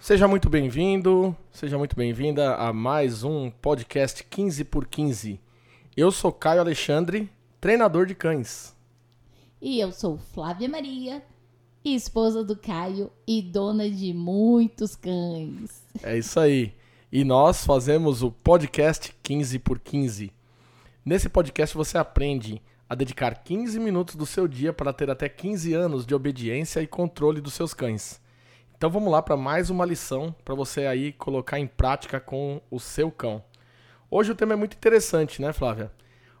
Seja muito bem-vindo, seja muito bem-vinda a mais um podcast 15 por 15. Eu sou Caio Alexandre, treinador de cães. E eu sou Flávia Maria, esposa do Caio e dona de muitos cães. É isso aí. E nós fazemos o podcast 15 por 15. Nesse podcast você aprende a dedicar 15 minutos do seu dia para ter até 15 anos de obediência e controle dos seus cães. Então vamos lá para mais uma lição para você aí colocar em prática com o seu cão. Hoje o tema é muito interessante, né, Flávia?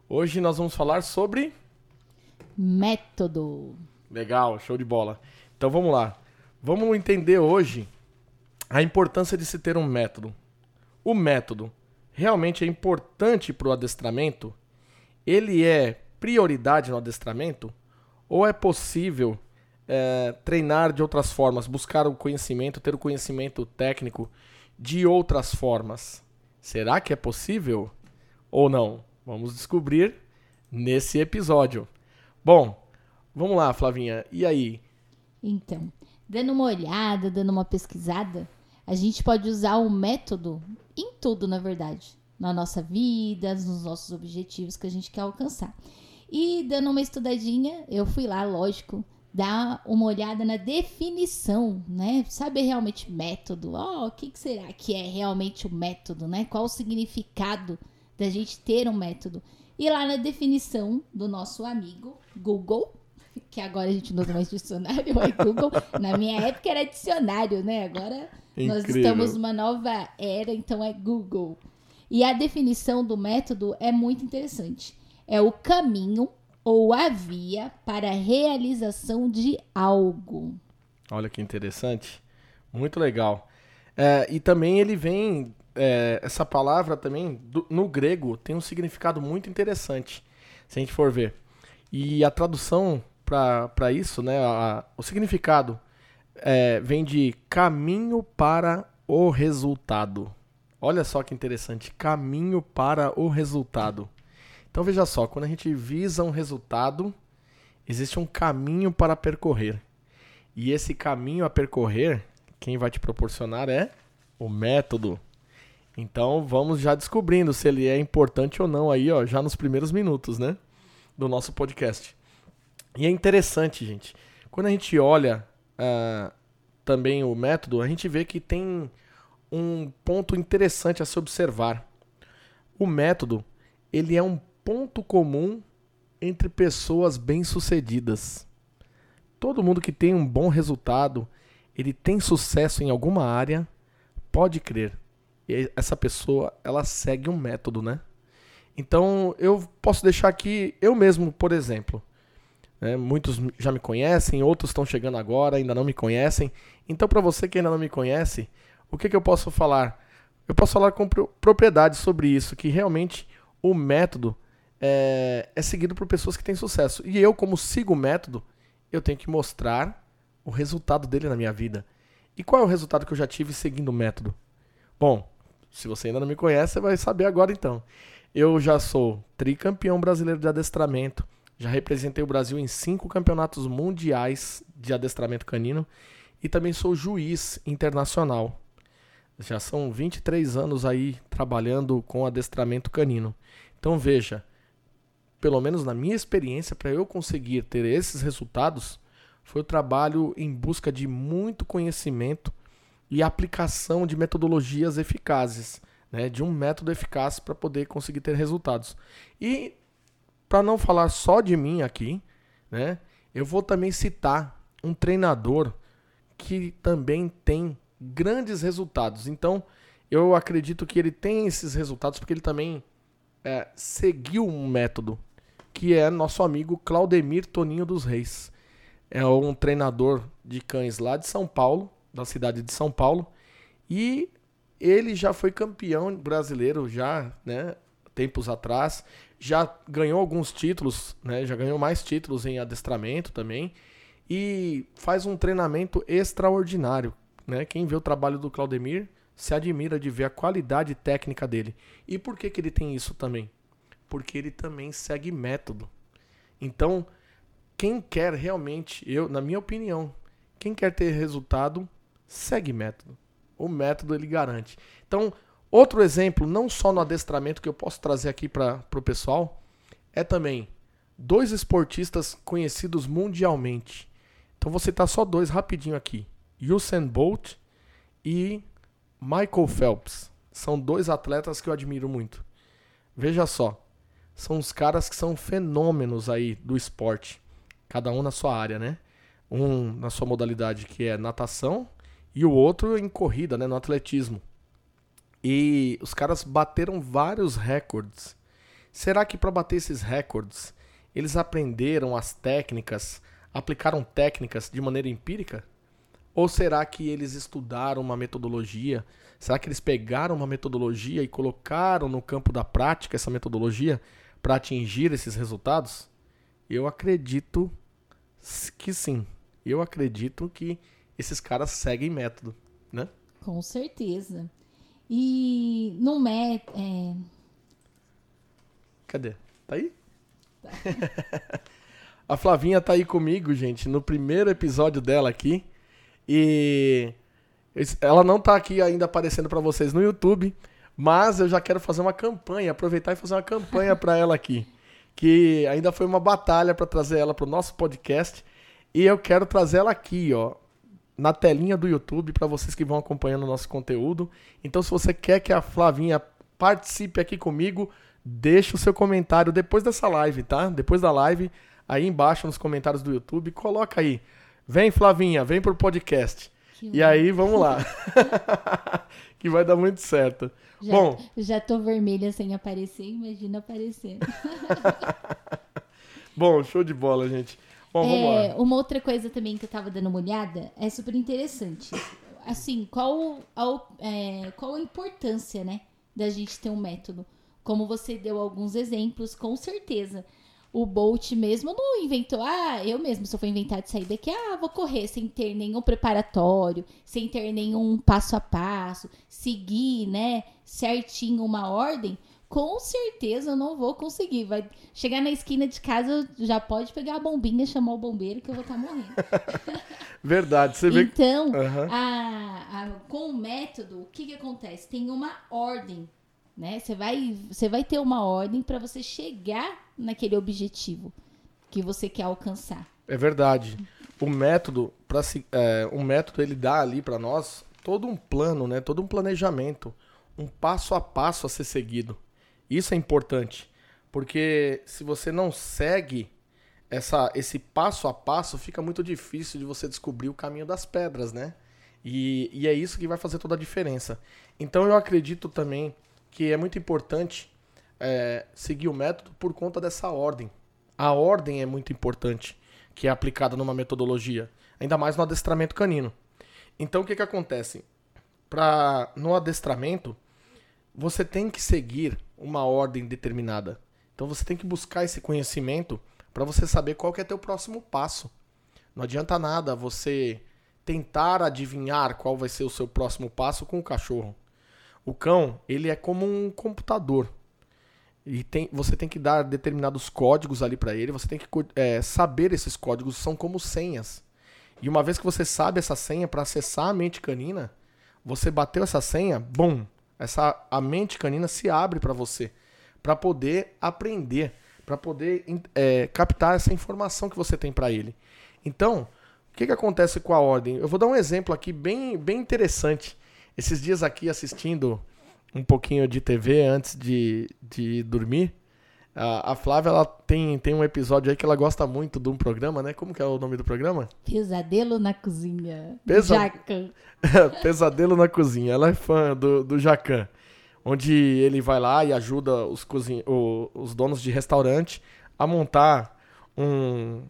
Hoje nós vamos falar sobre método. Legal, show de bola. Então vamos lá. Vamos entender hoje a importância de se ter um método. O método realmente é importante para o adestramento? Ele é prioridade no adestramento? Ou é possível é, treinar de outras formas, buscar o conhecimento, ter o conhecimento técnico de outras formas. Será que é possível ou não? Vamos descobrir nesse episódio. Bom, vamos lá, Flavinha. E aí? Então, dando uma olhada, dando uma pesquisada, a gente pode usar o método em tudo, na verdade. Na nossa vida, nos nossos objetivos que a gente quer alcançar. E dando uma estudadinha, eu fui lá, lógico, dar uma olhada na definição, né? Saber realmente método. Oh, o que, que será que é realmente o método, né? Qual o significado da gente ter um método? E lá na definição do nosso amigo Google, que agora a gente não usa mais dicionário, é Google. Na minha época era dicionário, né? Agora Incrível. nós estamos numa nova era, então é Google. E a definição do método é muito interessante. É o caminho ou a via para a realização de algo. Olha que interessante. Muito legal. É, e também ele vem. É, essa palavra também, do, no grego, tem um significado muito interessante, se a gente for ver. E a tradução para isso, né, a, o significado é, vem de caminho para o resultado. Olha só que interessante, caminho para o resultado. Então veja só, quando a gente visa um resultado, existe um caminho para percorrer. E esse caminho a percorrer, quem vai te proporcionar é o método. Então vamos já descobrindo se ele é importante ou não aí, ó, já nos primeiros minutos, né, do nosso podcast. E é interessante, gente. Quando a gente olha uh, também o método, a gente vê que tem um ponto interessante a se observar. O método, ele é um ponto comum entre pessoas bem-sucedidas. Todo mundo que tem um bom resultado, ele tem sucesso em alguma área, pode crer. E essa pessoa, ela segue um método, né? Então, eu posso deixar aqui, eu mesmo, por exemplo. Né? Muitos já me conhecem, outros estão chegando agora, ainda não me conhecem. Então, para você que ainda não me conhece, o que, que eu posso falar? Eu posso falar com propriedade sobre isso, que realmente o método é, é seguido por pessoas que têm sucesso. E eu, como sigo o método, eu tenho que mostrar o resultado dele na minha vida. E qual é o resultado que eu já tive seguindo o método? Bom, se você ainda não me conhece, você vai saber agora então. Eu já sou tricampeão brasileiro de adestramento, já representei o Brasil em cinco campeonatos mundiais de adestramento canino e também sou juiz internacional. Já são 23 anos aí trabalhando com adestramento canino. Então veja, pelo menos na minha experiência, para eu conseguir ter esses resultados, foi o trabalho em busca de muito conhecimento e aplicação de metodologias eficazes, né, de um método eficaz para poder conseguir ter resultados. E para não falar só de mim aqui, né, eu vou também citar um treinador que também tem grandes resultados. Então, eu acredito que ele tem esses resultados porque ele também é, seguiu um método que é nosso amigo Claudemir Toninho dos Reis. É um treinador de cães lá de São Paulo, da cidade de São Paulo, e ele já foi campeão brasileiro já, né, tempos atrás, já ganhou alguns títulos, né, já ganhou mais títulos em adestramento também, e faz um treinamento extraordinário, né? Quem vê o trabalho do Claudemir se admira de ver a qualidade técnica dele. E por que que ele tem isso também? Porque ele também segue método. Então, quem quer realmente, eu, na minha opinião, quem quer ter resultado, segue método. O método ele garante. Então, outro exemplo, não só no adestramento que eu posso trazer aqui para o pessoal, é também dois esportistas conhecidos mundialmente. Então vou citar só dois rapidinho aqui. Usain Bolt e Michael Phelps. São dois atletas que eu admiro muito. Veja só, são os caras que são fenômenos aí do esporte, cada um na sua área, né? Um na sua modalidade que é natação e o outro em corrida, né, no atletismo. E os caras bateram vários recordes. Será que para bater esses recordes, eles aprenderam as técnicas, aplicaram técnicas de maneira empírica? Ou será que eles estudaram uma metodologia? Será que eles pegaram uma metodologia e colocaram no campo da prática essa metodologia para atingir esses resultados? Eu acredito que sim. Eu acredito que esses caras seguem método, né? Com certeza. E no método. É... Cadê? Tá aí? Tá. A Flavinha tá aí comigo, gente, no primeiro episódio dela aqui. E ela não tá aqui ainda aparecendo para vocês no YouTube, mas eu já quero fazer uma campanha, aproveitar e fazer uma campanha para ela aqui, que ainda foi uma batalha para trazer ela pro nosso podcast, e eu quero trazer ela aqui, ó, na telinha do YouTube para vocês que vão acompanhando o nosso conteúdo. Então, se você quer que a Flavinha participe aqui comigo, deixa o seu comentário depois dessa live, tá? Depois da live, aí embaixo nos comentários do YouTube, coloca aí Vem, Flavinha, vem pro podcast. Que e bom. aí, vamos lá. que vai dar muito certo. Já, bom, já tô vermelha sem aparecer, imagina aparecer. bom, show de bola, gente. Bom, vamos é, lá. Uma outra coisa também que eu tava dando uma olhada é super interessante. Assim, qual a, é, qual a importância, né, da gente ter um método? Como você deu alguns exemplos, com certeza o Bolt mesmo não inventou, ah, eu mesmo, se eu for inventar de sair daqui, ah, vou correr sem ter nenhum preparatório, sem ter nenhum passo a passo, seguir, né, certinho uma ordem, com certeza eu não vou conseguir. Vai chegar na esquina de casa, já pode pegar a bombinha, chamar o bombeiro que eu vou estar tá morrendo. Verdade, você vê. Então, uhum. a, a, com o método, o que, que acontece? Tem uma ordem né? Você vai, você vai ter uma ordem para você chegar naquele objetivo que você quer alcançar. É verdade. O método, para é, o método ele dá ali para nós todo um plano, né? Todo um planejamento, um passo a passo a ser seguido. Isso é importante, porque se você não segue essa, esse passo a passo, fica muito difícil de você descobrir o caminho das pedras, né? E, e é isso que vai fazer toda a diferença. Então eu acredito também que é muito importante é, seguir o método por conta dessa ordem. A ordem é muito importante, que é aplicada numa metodologia, ainda mais no adestramento canino. Então o que, que acontece? Pra, no adestramento, você tem que seguir uma ordem determinada. Então você tem que buscar esse conhecimento para você saber qual que é teu próximo passo. Não adianta nada você tentar adivinhar qual vai ser o seu próximo passo com o cachorro. O cão, ele é como um computador. E tem, você tem que dar determinados códigos ali para ele, você tem que é, saber esses códigos, são como senhas. E uma vez que você sabe essa senha para acessar a mente canina, você bateu essa senha, bom, essa a mente canina se abre para você, para poder aprender, para poder é, captar essa informação que você tem para ele. Então, o que, que acontece com a ordem? Eu vou dar um exemplo aqui bem, bem interessante. Esses dias aqui assistindo um pouquinho de TV antes de, de dormir, a, a Flávia ela tem, tem um episódio aí que ela gosta muito de um programa, né? Como que é o nome do programa? Pesadelo na Cozinha. Pesa... Jacan. Pesadelo na Cozinha. Ela é fã do, do Jacan. Onde ele vai lá e ajuda os, cozin... os donos de restaurante a montar um.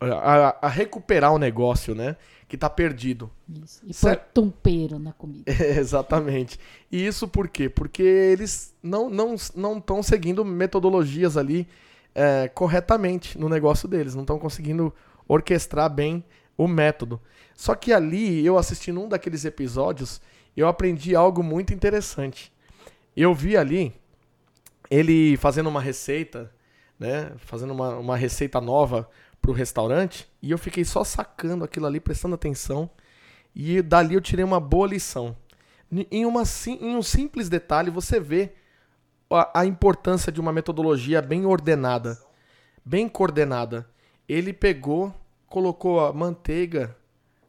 A, a recuperar o negócio, né? Que está perdido. Isso. E pôr tempero na comida. É, exatamente. E isso por quê? Porque eles não não não estão seguindo metodologias ali é, corretamente no negócio deles, não estão conseguindo orquestrar bem o método. Só que ali, eu assistindo um daqueles episódios, eu aprendi algo muito interessante. Eu vi ali ele fazendo uma receita, né? Fazendo uma, uma receita nova pro restaurante e eu fiquei só sacando aquilo ali, prestando atenção. E dali eu tirei uma boa lição. Em, uma, em um simples detalhe, você vê a, a importância de uma metodologia bem ordenada, bem coordenada. Ele pegou, colocou a manteiga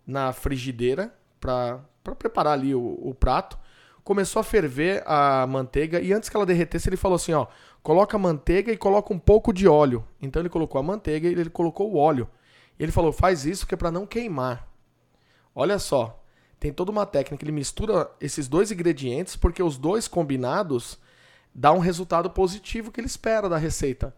na frigideira para preparar ali o, o prato começou a ferver a manteiga e antes que ela derretesse, ele falou assim, ó, coloca manteiga e coloca um pouco de óleo. Então ele colocou a manteiga e ele colocou o óleo. Ele falou, faz isso que é para não queimar. Olha só, tem toda uma técnica, ele mistura esses dois ingredientes porque os dois combinados dá um resultado positivo que ele espera da receita.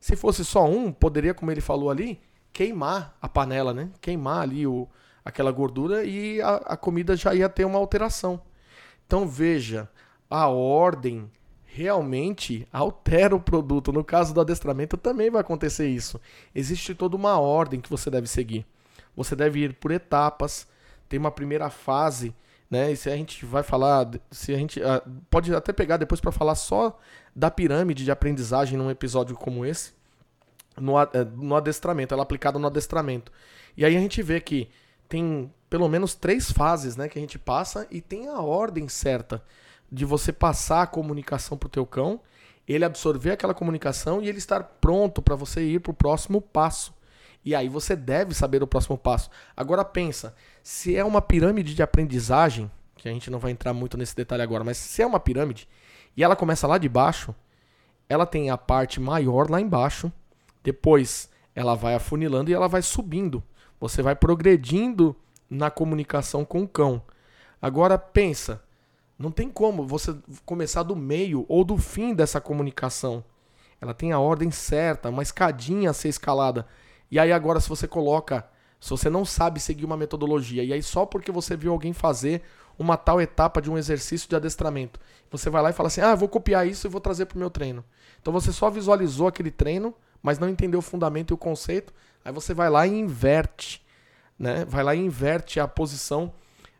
Se fosse só um, poderia, como ele falou ali, queimar a panela, né? Queimar ali o, aquela gordura e a, a comida já ia ter uma alteração. Então veja, a ordem realmente altera o produto. No caso do adestramento também vai acontecer isso. Existe toda uma ordem que você deve seguir. Você deve ir por etapas. Tem uma primeira fase, né? E se a gente vai falar, se a gente uh, pode até pegar depois para falar só da pirâmide de aprendizagem num episódio como esse, no, uh, no adestramento, ela é aplicada no adestramento. E aí a gente vê que tem pelo menos três fases, né, que a gente passa e tem a ordem certa de você passar a comunicação para o teu cão, ele absorver aquela comunicação e ele estar pronto para você ir para o próximo passo. E aí você deve saber o próximo passo. Agora pensa, se é uma pirâmide de aprendizagem, que a gente não vai entrar muito nesse detalhe agora, mas se é uma pirâmide e ela começa lá de baixo, ela tem a parte maior lá embaixo, depois ela vai afunilando e ela vai subindo. Você vai progredindo na comunicação com o cão. Agora pensa, não tem como você começar do meio ou do fim dessa comunicação. Ela tem a ordem certa, uma escadinha a ser escalada. E aí agora se você coloca, se você não sabe seguir uma metodologia, e aí só porque você viu alguém fazer uma tal etapa de um exercício de adestramento, você vai lá e fala assim: "Ah, vou copiar isso e vou trazer para o meu treino". Então você só visualizou aquele treino, mas não entendeu o fundamento e o conceito, Aí você vai lá e inverte, né? Vai lá e inverte a posição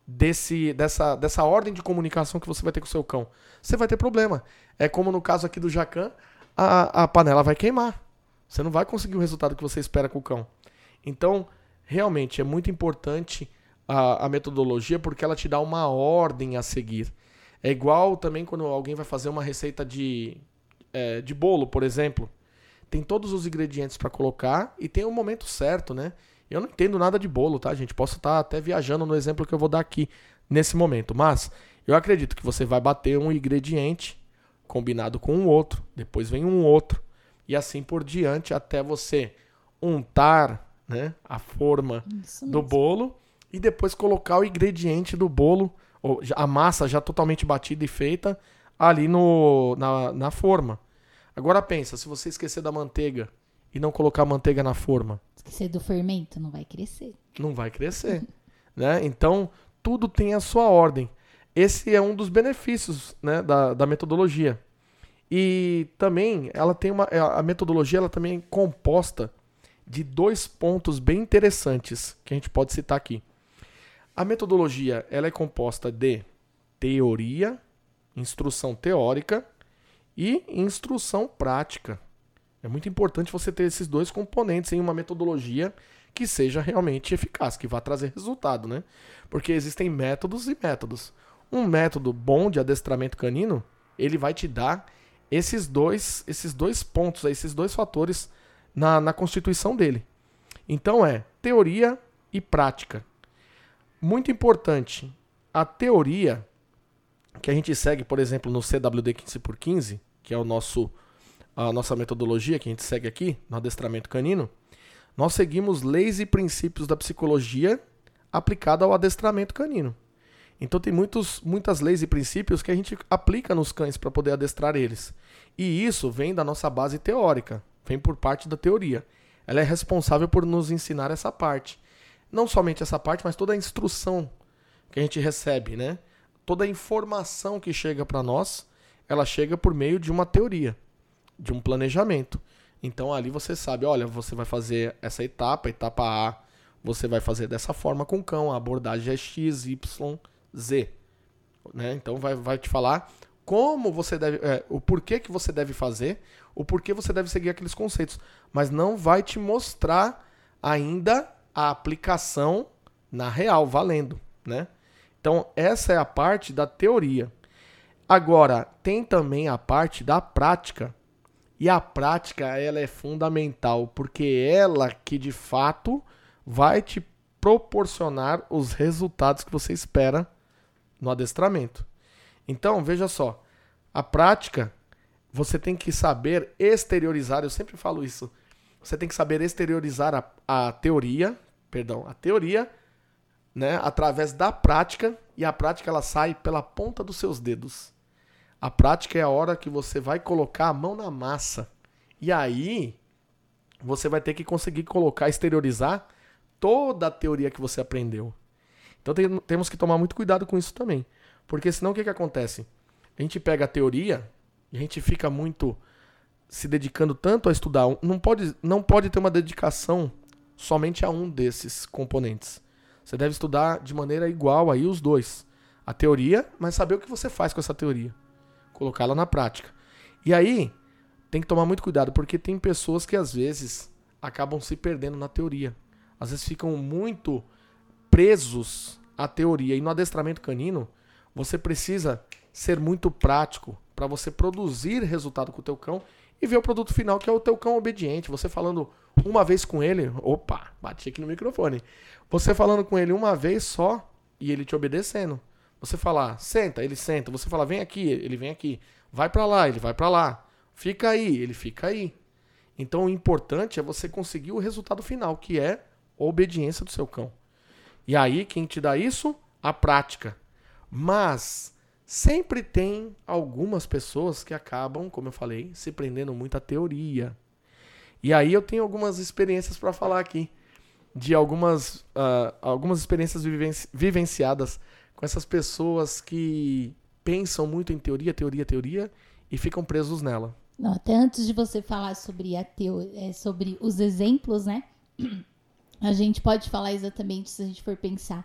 desse, dessa, dessa ordem de comunicação que você vai ter com o seu cão. Você vai ter problema. É como no caso aqui do Jacan, a, a panela vai queimar. Você não vai conseguir o resultado que você espera com o cão. Então, realmente é muito importante a, a metodologia porque ela te dá uma ordem a seguir. É igual também quando alguém vai fazer uma receita de, é, de bolo, por exemplo tem todos os ingredientes para colocar e tem o momento certo, né? Eu não entendo nada de bolo, tá, gente? Posso estar tá até viajando no exemplo que eu vou dar aqui nesse momento, mas eu acredito que você vai bater um ingrediente combinado com um outro, depois vem um outro e assim por diante até você untar, né, a forma do bolo e depois colocar o ingrediente do bolo, a massa já totalmente batida e feita ali no, na, na forma. Agora pensa, se você esquecer da manteiga e não colocar manteiga na forma. Esquecer do fermento, não vai crescer. Não vai crescer. né? Então, tudo tem a sua ordem. Esse é um dos benefícios né, da, da metodologia. E também ela tem uma. A metodologia ela também é composta de dois pontos bem interessantes que a gente pode citar aqui. A metodologia ela é composta de teoria, instrução teórica e instrução prática. É muito importante você ter esses dois componentes em uma metodologia que seja realmente eficaz, que vá trazer resultado, né? Porque existem métodos e métodos. Um método bom de adestramento canino, ele vai te dar esses dois, esses dois pontos, esses dois fatores na, na constituição dele. Então é teoria e prática. Muito importante, a teoria que a gente segue, por exemplo, no CWD 15 por 15, que é o nosso a nossa metodologia que a gente segue aqui no adestramento canino, nós seguimos leis e princípios da psicologia aplicada ao adestramento canino. Então tem muitos, muitas leis e princípios que a gente aplica nos cães para poder adestrar eles. E isso vem da nossa base teórica, vem por parte da teoria. Ela é responsável por nos ensinar essa parte. Não somente essa parte, mas toda a instrução que a gente recebe, né? toda a informação que chega para nós, ela chega por meio de uma teoria, de um planejamento. Então ali você sabe, olha, você vai fazer essa etapa, etapa A, você vai fazer dessa forma com o cão, a abordagem é X, Y, Z. Né? Então vai, vai te falar como você deve, é, o porquê que você deve fazer, o porquê você deve seguir aqueles conceitos, mas não vai te mostrar ainda a aplicação na real, valendo. né? Então, essa é a parte da teoria. Agora, tem também a parte da prática. E a prática, ela é fundamental, porque ela que de fato vai te proporcionar os resultados que você espera no adestramento. Então, veja só, a prática, você tem que saber exteriorizar, eu sempre falo isso. Você tem que saber exteriorizar a, a teoria, perdão, a teoria, né, através da prática, e a prática ela sai pela ponta dos seus dedos. A prática é a hora que você vai colocar a mão na massa. E aí, você vai ter que conseguir colocar, exteriorizar toda a teoria que você aprendeu. Então tem, temos que tomar muito cuidado com isso também. Porque senão o que, que acontece? A gente pega a teoria e a gente fica muito se dedicando tanto a estudar. Não pode, não pode ter uma dedicação somente a um desses componentes. Você deve estudar de maneira igual aí os dois. A teoria, mas saber o que você faz com essa teoria. Colocá-la na prática. E aí, tem que tomar muito cuidado, porque tem pessoas que às vezes acabam se perdendo na teoria. Às vezes ficam muito presos à teoria. E no adestramento canino, você precisa ser muito prático para você produzir resultado com o teu cão e ver o produto final, que é o teu cão obediente. Você falando uma vez com ele, opa, bati aqui no microfone. Você falando com ele uma vez só e ele te obedecendo. Você falar, senta, ele senta. Você falar, vem aqui, ele vem aqui. Vai para lá, ele vai para lá. Fica aí, ele fica aí. Então o importante é você conseguir o resultado final, que é a obediência do seu cão. E aí quem te dá isso? A prática. Mas sempre tem algumas pessoas que acabam, como eu falei, se prendendo muito à teoria. E aí eu tenho algumas experiências para falar aqui de algumas, uh, algumas experiências vivenci vivenciadas com essas pessoas que pensam muito em teoria, teoria, teoria e ficam presos nela. Não, até antes de você falar sobre, a teo, é, sobre os exemplos, né? A gente pode falar exatamente se a gente for pensar,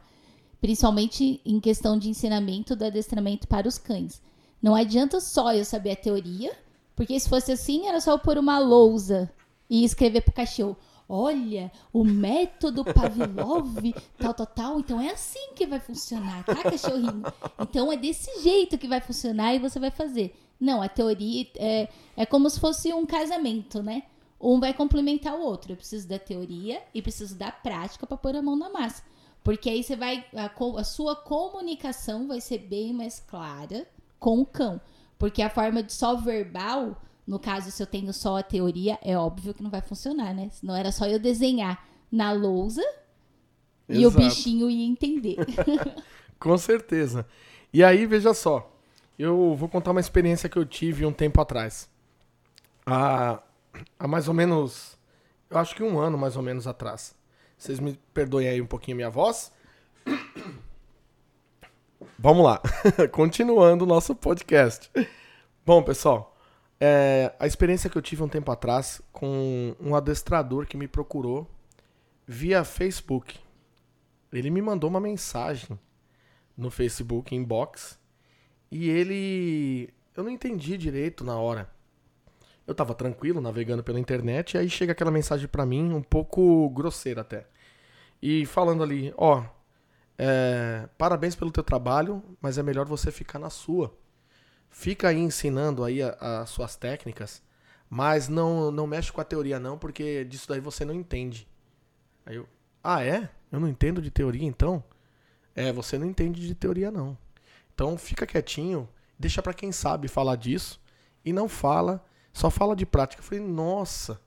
principalmente em questão de ensinamento do adestramento para os cães. Não adianta só eu saber a teoria, porque se fosse assim, era só eu pôr uma lousa e escrever pro cachorro. Olha, o método Pavlov, tal, tal, tal. Então é assim que vai funcionar, tá, cachorrinho? Então é desse jeito que vai funcionar e você vai fazer. Não, a teoria é, é como se fosse um casamento, né? Um vai complementar o outro. Eu preciso da teoria e preciso da prática para pôr a mão na massa. Porque aí você vai. A, a sua comunicação vai ser bem mais clara com o cão. Porque a forma de só verbal no caso, se eu tenho só a teoria, é óbvio que não vai funcionar, né? Não era só eu desenhar na lousa Exato. e o bichinho ia entender. Com certeza. E aí, veja só. Eu vou contar uma experiência que eu tive um tempo atrás. Há, há mais ou menos. Eu acho que um ano mais ou menos atrás. Vocês me perdoem aí um pouquinho a minha voz. Vamos lá. Continuando o nosso podcast. Bom, pessoal. É, a experiência que eu tive um tempo atrás com um adestrador que me procurou via Facebook. Ele me mandou uma mensagem no Facebook inbox e ele eu não entendi direito na hora. Eu tava tranquilo navegando pela internet e aí chega aquela mensagem para mim um pouco grosseira até. E falando ali, ó, é, parabéns pelo teu trabalho, mas é melhor você ficar na sua fica aí ensinando aí as suas técnicas, mas não, não mexe com a teoria não, porque disso daí você não entende. Aí eu, ah é? Eu não entendo de teoria então? É, você não entende de teoria não. Então fica quietinho, deixa para quem sabe falar disso e não fala, só fala de prática. Eu falei, nossa.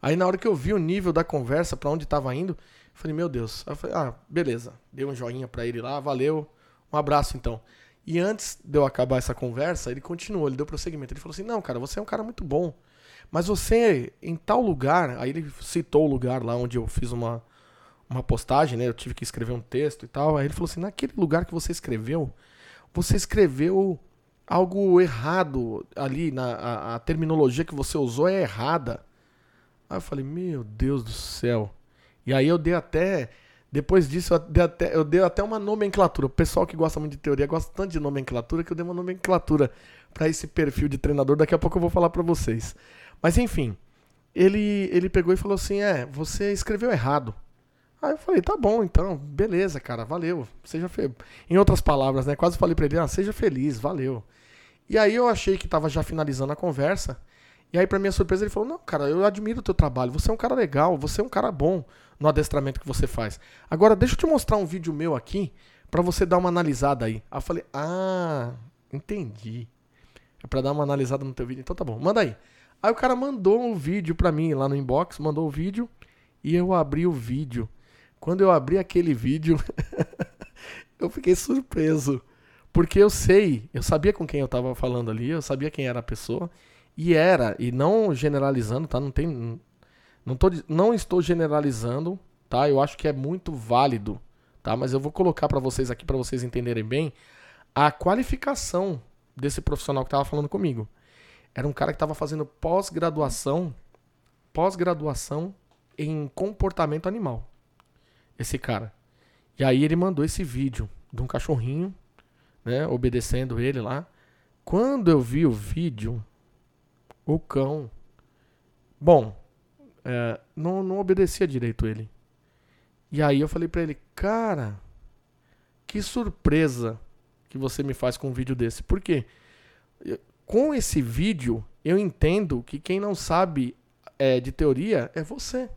Aí na hora que eu vi o nível da conversa, para onde estava indo, eu falei, meu Deus. Aí eu falei, ah, beleza. Dei um joinha para ele lá, valeu. Um abraço então. E antes de eu acabar essa conversa, ele continuou, ele deu prosseguimento. Ele falou assim: Não, cara, você é um cara muito bom. Mas você, em tal lugar, aí ele citou o lugar lá onde eu fiz uma, uma postagem, né? Eu tive que escrever um texto e tal. Aí ele falou assim: Naquele lugar que você escreveu, você escreveu algo errado ali, na, a, a terminologia que você usou é errada. Aí eu falei: Meu Deus do céu. E aí eu dei até depois disso, eu dei, até, eu dei até uma nomenclatura. O pessoal que gosta muito de teoria gosta tanto de nomenclatura que eu dei uma nomenclatura para esse perfil de treinador. Daqui a pouco eu vou falar para vocês. Mas enfim, ele, ele pegou e falou assim: É, você escreveu errado. Aí eu falei, tá bom, então, beleza, cara, valeu. Seja. Em outras palavras, né? Quase falei pra ele, ah, seja feliz, valeu. E aí eu achei que tava já finalizando a conversa. E aí, pra minha surpresa, ele falou: Não, cara, eu admiro o teu trabalho. Você é um cara legal, você é um cara bom no adestramento que você faz. Agora, deixa eu te mostrar um vídeo meu aqui para você dar uma analisada aí. Aí eu falei: Ah, entendi. É pra dar uma analisada no teu vídeo. Então tá bom, manda aí. Aí o cara mandou um vídeo pra mim lá no inbox, mandou o vídeo e eu abri o vídeo. Quando eu abri aquele vídeo, eu fiquei surpreso. Porque eu sei, eu sabia com quem eu tava falando ali, eu sabia quem era a pessoa. E era, e não generalizando, tá? Não tem. Não, tô, não estou generalizando, tá? Eu acho que é muito válido, tá? Mas eu vou colocar para vocês aqui, para vocês entenderem bem, a qualificação desse profissional que estava falando comigo. Era um cara que estava fazendo pós-graduação, pós-graduação em comportamento animal. Esse cara. E aí ele mandou esse vídeo de um cachorrinho, né, obedecendo ele lá. Quando eu vi o vídeo, o cão. Bom, é, não, não obedecia direito ele. E aí eu falei pra ele, cara, que surpresa que você me faz com um vídeo desse. Por quê? Com esse vídeo, eu entendo que quem não sabe é, de teoria é você.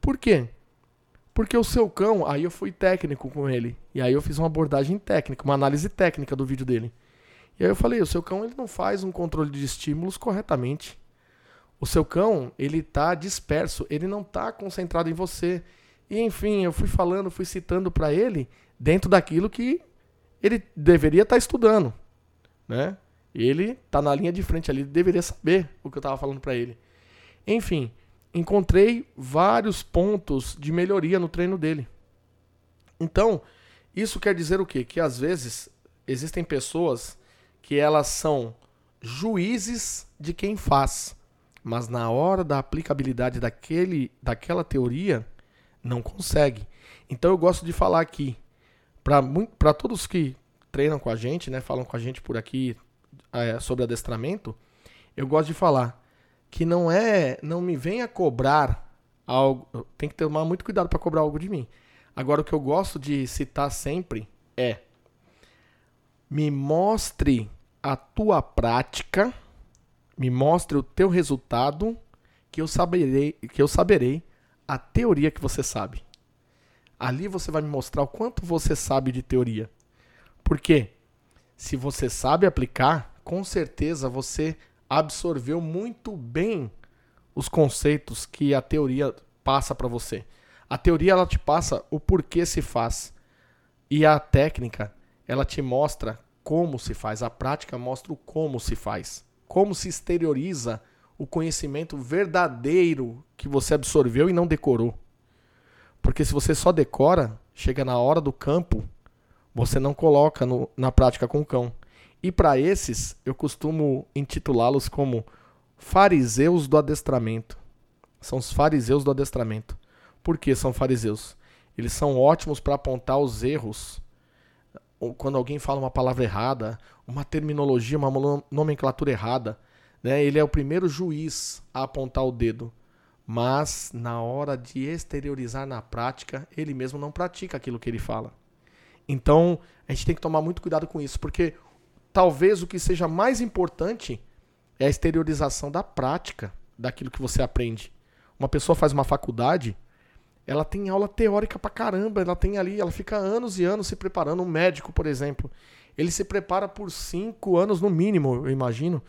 Por quê? Porque o seu cão, aí eu fui técnico com ele. E aí eu fiz uma abordagem técnica, uma análise técnica do vídeo dele. E aí eu falei, o seu cão ele não faz um controle de estímulos corretamente. O seu cão, ele tá disperso, ele não tá concentrado em você. E enfim, eu fui falando, fui citando para ele dentro daquilo que ele deveria estar tá estudando, né? Ele tá na linha de frente ali, deveria saber o que eu tava falando para ele. Enfim, encontrei vários pontos de melhoria no treino dele. Então, isso quer dizer o quê? Que às vezes existem pessoas que elas são juízes de quem faz, mas na hora da aplicabilidade daquele, daquela teoria, não consegue. Então eu gosto de falar aqui, para todos que treinam com a gente, né, falam com a gente por aqui é, sobre adestramento, eu gosto de falar que não é, não me venha cobrar algo, tem que tomar muito cuidado para cobrar algo de mim. Agora o que eu gosto de citar sempre é me mostre a tua prática, me mostre o teu resultado, que eu saberei, que eu saberei a teoria que você sabe. Ali você vai me mostrar o quanto você sabe de teoria. Porque se você sabe aplicar, com certeza você absorveu muito bem os conceitos que a teoria passa para você. A teoria ela te passa o porquê se faz e a técnica ela te mostra como se faz, a prática mostra o como se faz, como se exterioriza o conhecimento verdadeiro que você absorveu e não decorou. Porque se você só decora, chega na hora do campo, você não coloca no, na prática com o cão. E para esses, eu costumo intitulá-los como fariseus do adestramento. São os fariseus do adestramento. Por que são fariseus? Eles são ótimos para apontar os erros quando alguém fala uma palavra errada, uma terminologia, uma nomenclatura errada, né? Ele é o primeiro juiz a apontar o dedo. Mas na hora de exteriorizar na prática, ele mesmo não pratica aquilo que ele fala. Então, a gente tem que tomar muito cuidado com isso, porque talvez o que seja mais importante é a exteriorização da prática daquilo que você aprende. Uma pessoa faz uma faculdade, ela tem aula teórica pra caramba, ela tem ali, ela fica anos e anos se preparando. Um médico, por exemplo, ele se prepara por cinco anos no mínimo, eu imagino.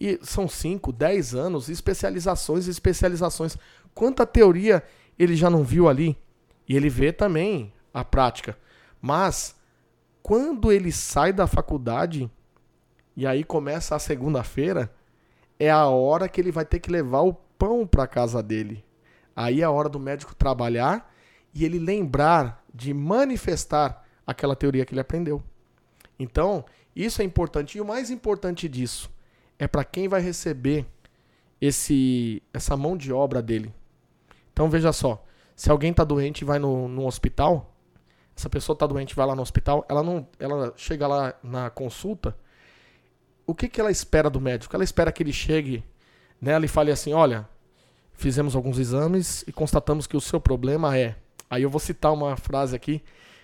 E são cinco, dez anos, especializações especializações. Quanta teoria ele já não viu ali? E ele vê também a prática. Mas, quando ele sai da faculdade, e aí começa a segunda-feira, é a hora que ele vai ter que levar o pão para casa dele. Aí é a hora do médico trabalhar e ele lembrar de manifestar aquela teoria que ele aprendeu. Então, isso é importante. E o mais importante disso é para quem vai receber esse essa mão de obra dele. Então, veja só. Se alguém está doente e vai no, no hospital, essa pessoa está doente e vai lá no hospital, ela não, ela chega lá na consulta, o que, que ela espera do médico? Ela espera que ele chegue nela e fale assim, olha, Fizemos alguns exames e constatamos que o seu problema é Aí eu vou citar uma frase aqui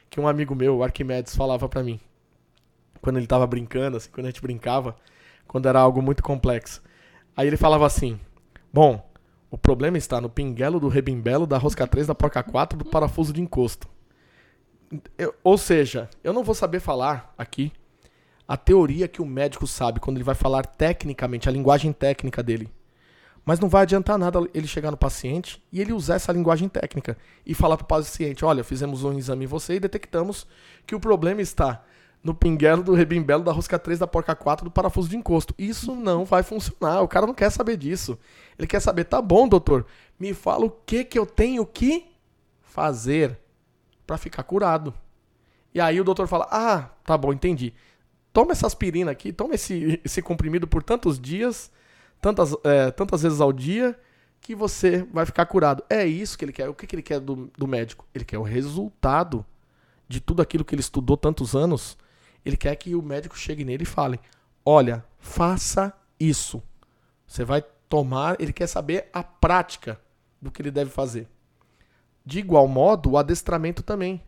que um amigo meu, o Arquimedes, falava para mim. Quando ele tava brincando, assim, quando a gente brincava, quando era algo muito complexo. Aí ele falava assim: Bom, o problema está no pinguelo do rebimbelo, da rosca 3, da porca 4, do parafuso de encosto. Eu, ou seja, eu não vou saber falar aqui a teoria que o médico sabe quando ele vai falar tecnicamente, a linguagem técnica dele. Mas não vai adiantar nada ele chegar no paciente e ele usar essa linguagem técnica e falar para o paciente: olha, fizemos um exame em você e detectamos que o problema está no pinguelo do rebimbelo da rosca 3 da porca 4 do parafuso de encosto. Isso não vai funcionar. O cara não quer saber disso. Ele quer saber: tá bom, doutor, me fala o que, que eu tenho que fazer para ficar curado. E aí o doutor fala: ah, tá bom, entendi toma essa aspirina aqui, toma esse, esse comprimido por tantos dias, tantas, é, tantas vezes ao dia, que você vai ficar curado. É isso que ele quer. O que, que ele quer do, do médico? Ele quer o resultado de tudo aquilo que ele estudou tantos anos. Ele quer que o médico chegue nele e fale: Olha, faça isso. Você vai tomar. Ele quer saber a prática do que ele deve fazer. De igual modo, o adestramento também.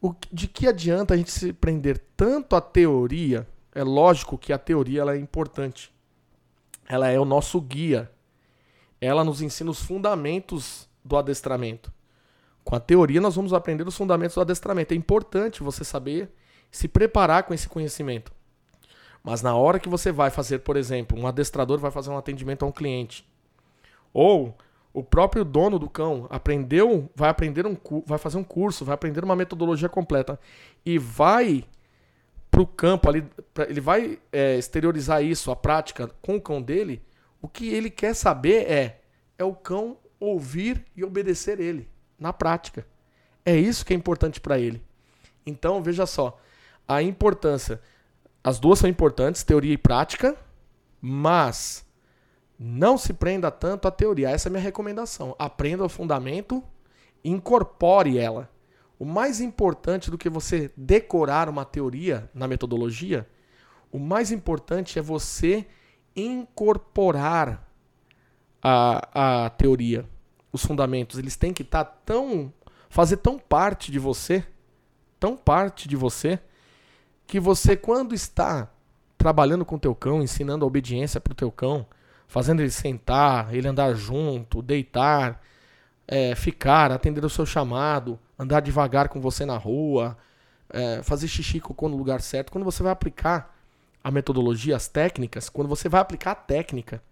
O, de que adianta a gente se prender tanto à teoria? É lógico que a teoria ela é importante. Ela é o nosso guia. Ela nos ensina os fundamentos do adestramento. Com a teoria, nós vamos aprender os fundamentos do adestramento. É importante você saber se preparar com esse conhecimento. Mas na hora que você vai fazer, por exemplo, um adestrador vai fazer um atendimento a um cliente, ou o próprio dono do cão aprendeu, vai aprender um vai fazer um curso, vai aprender uma metodologia completa e vai para o campo ali, ele vai é, exteriorizar isso, a prática com o cão dele. O que ele quer saber é é o cão ouvir e obedecer ele na prática. É isso que é importante para ele. Então veja só a importância. As duas são importantes, teoria e prática, mas não se prenda tanto à teoria. Essa é a minha recomendação. Aprenda o fundamento, incorpore ela. O mais importante do que você decorar uma teoria na metodologia, o mais importante é você incorporar a, a teoria, os fundamentos. Eles têm que estar tá tão. fazer tão parte de você, tão parte de você, que você, quando está trabalhando com o teu cão, ensinando a obediência para o teu cão, fazendo ele sentar, ele andar junto, deitar, é, ficar, atender o seu chamado, andar devagar com você na rua, é, fazer xixi cocô no lugar certo. Quando você vai aplicar a metodologia, as técnicas, quando você vai aplicar a técnica,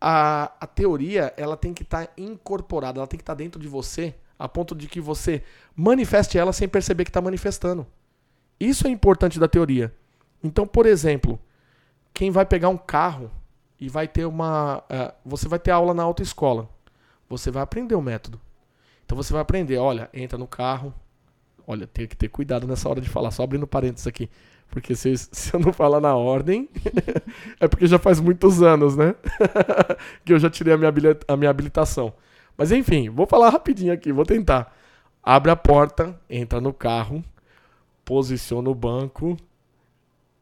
a, a teoria ela tem que estar tá incorporada, ela tem que estar tá dentro de você, a ponto de que você manifeste ela sem perceber que está manifestando. Isso é importante da teoria. Então, por exemplo, quem vai pegar um carro e vai ter uma. Uh, você vai ter aula na autoescola. Você vai aprender o método. Então você vai aprender, olha, entra no carro. Olha, tem que ter cuidado nessa hora de falar, só abrindo parênteses aqui. Porque se, se eu não falar na ordem, é porque já faz muitos anos, né? que eu já tirei a minha, a minha habilitação. Mas enfim, vou falar rapidinho aqui, vou tentar. Abre a porta, entra no carro, posiciona o banco,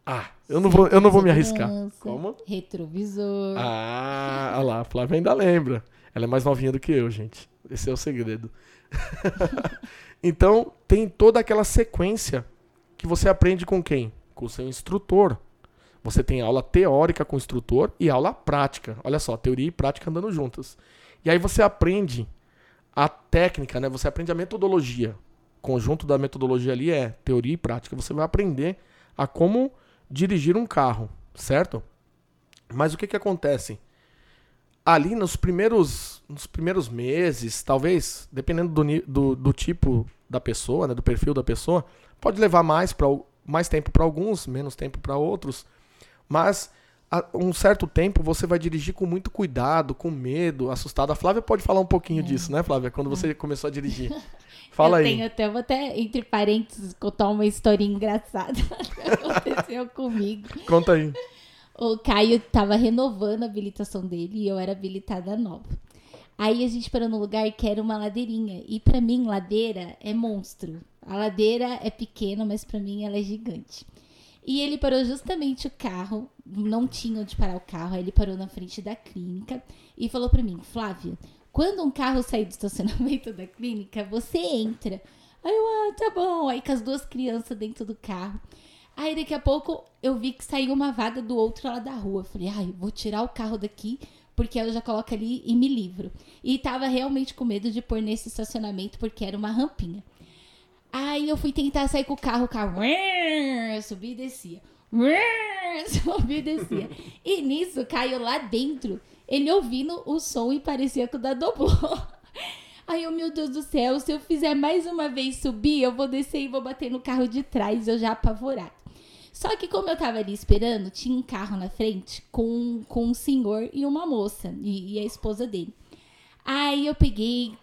ah, eu não vou, eu não vou me arriscar. Como? Retrovisor. Ah, olha lá, a Flávia ainda lembra. Ela é mais novinha do que eu, gente. Esse é o segredo. então, tem toda aquela sequência que você aprende com quem? Com o seu instrutor. Você tem aula teórica com o instrutor e aula prática. Olha só, teoria e prática andando juntas. E aí você aprende a técnica, né? Você aprende a metodologia. O conjunto da metodologia ali é teoria e prática. Você vai aprender a como dirigir um carro, certo? Mas o que, que acontece? Ali nos primeiros, nos primeiros meses, talvez, dependendo do, do, do tipo da pessoa, né, do perfil da pessoa, pode levar mais, pra, mais tempo para alguns, menos tempo para outros. Mas a um certo tempo você vai dirigir com muito cuidado, com medo, assustado. A Flávia pode falar um pouquinho é. disso, né, Flávia? Quando você começou a dirigir. Fala eu aí. Tenho até, vou até, entre parênteses, contar uma historinha engraçada que aconteceu comigo. Conta aí. O Caio tava renovando a habilitação dele e eu era habilitada nova. Aí a gente parou no lugar que era uma ladeirinha. E para mim, ladeira é monstro. A ladeira é pequena, mas para mim ela é gigante. E ele parou justamente o carro, não tinha onde parar o carro, aí ele parou na frente da clínica e falou para mim, Flávia, Quando um carro sair do estacionamento da clínica, você entra. Aí eu, ah, tá bom. Aí com as duas crianças dentro do carro. Aí daqui a pouco eu vi que saiu uma vaga do outro lado da rua. Eu falei, ai, vou tirar o carro daqui, porque ela já coloca ali e me livro. E tava realmente com medo de pôr nesse estacionamento, porque era uma rampinha. Aí eu fui tentar sair com o carro, o carro subia e descia. Subia e descia. E nisso caiu lá dentro, ele ouvindo o som e parecia que o da doblô. Aí eu, meu Deus do céu, se eu fizer mais uma vez subir, eu vou descer e vou bater no carro de trás, eu já apavorado. Só que como eu tava ali esperando, tinha um carro na frente com, com um senhor e uma moça, e, e a esposa dele. Aí eu peguei,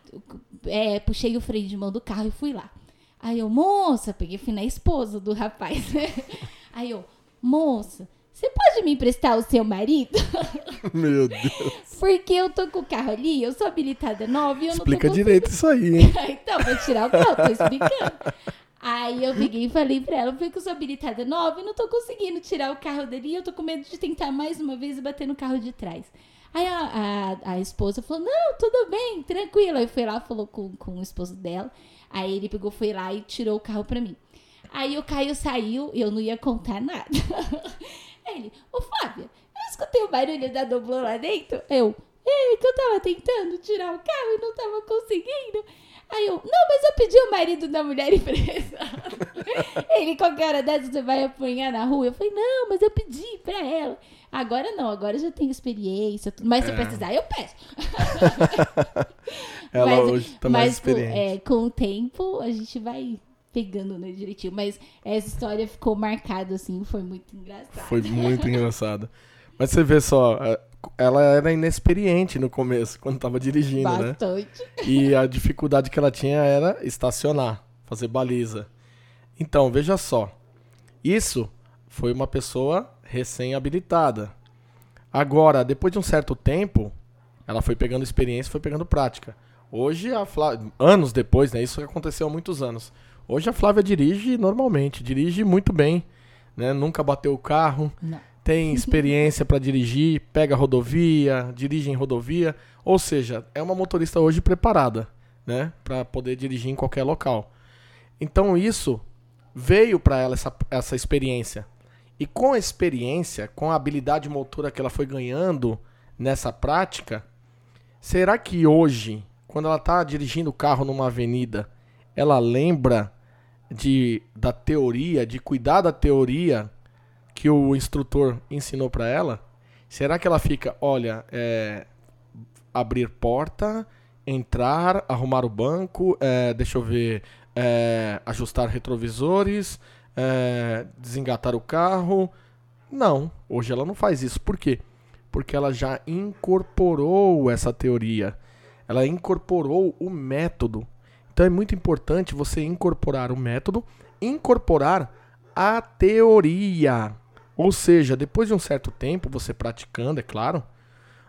é, puxei o freio de mão do carro e fui lá. Aí eu, moça, peguei, fui na esposa do rapaz. Né? Aí eu, moça, você pode me emprestar o seu marido? Meu Deus. Porque eu tô com o carro ali, eu sou habilitada nova e eu Explica não tô direito isso aí, hein? então, vou tirar o carro, tô explicando. Aí eu peguei e falei pra ela, porque eu sou habilitada nova e não tô conseguindo tirar o carro dali, eu tô com medo de tentar mais uma vez e bater no carro de trás. Aí a, a, a esposa falou, não, tudo bem, tranquilo. Aí foi lá, falou com, com o esposo dela. Aí ele pegou, foi lá e tirou o carro pra mim. Aí o Caio saiu eu não ia contar nada. ele, ô Flávia, eu escutei o barulho da doblô lá dentro. Eu, é que eu tava tentando tirar o carro e não tava conseguindo. Aí eu, não, mas eu pedi o marido da mulher emprestada. ele, qualquer hora dessa você vai apanhar na rua. Eu falei, não, mas eu pedi pra ela. Agora não, agora já tenho experiência, mas se é. precisar, eu peço. Ela mas, hoje tá mais experiente. Com, é, com o tempo, a gente vai pegando né, direitinho. Mas essa história ficou marcada, assim, foi muito engraçada. Foi muito engraçada. Mas você vê só, é, ela era inexperiente no começo, quando tava dirigindo, Bastante. né? Bastante. E a dificuldade que ela tinha era estacionar, fazer baliza. Então, veja só. Isso foi uma pessoa recém-habilitada. Agora, depois de um certo tempo, ela foi pegando experiência, foi pegando prática. Hoje, a Flávia, anos depois, né? Isso aconteceu há muitos anos. Hoje a Flávia dirige normalmente, dirige muito bem, né? Nunca bateu o carro, Não. Tem experiência para dirigir, pega rodovia, dirige em rodovia, ou seja, é uma motorista hoje preparada, né? Para poder dirigir em qualquer local. Então isso veio para ela essa, essa experiência. E com a experiência, com a habilidade motora que ela foi ganhando nessa prática, será que hoje, quando ela está dirigindo o carro numa avenida, ela lembra de da teoria, de cuidar da teoria que o instrutor ensinou para ela? Será que ela fica, olha, é, abrir porta, entrar, arrumar o banco, é, deixa eu ver, é, ajustar retrovisores, é, desengatar o carro. Não, hoje ela não faz isso. Por quê? Porque ela já incorporou essa teoria. Ela incorporou o método. Então é muito importante você incorporar o método, incorporar a teoria. Ou seja, depois de um certo tempo, você praticando, é claro,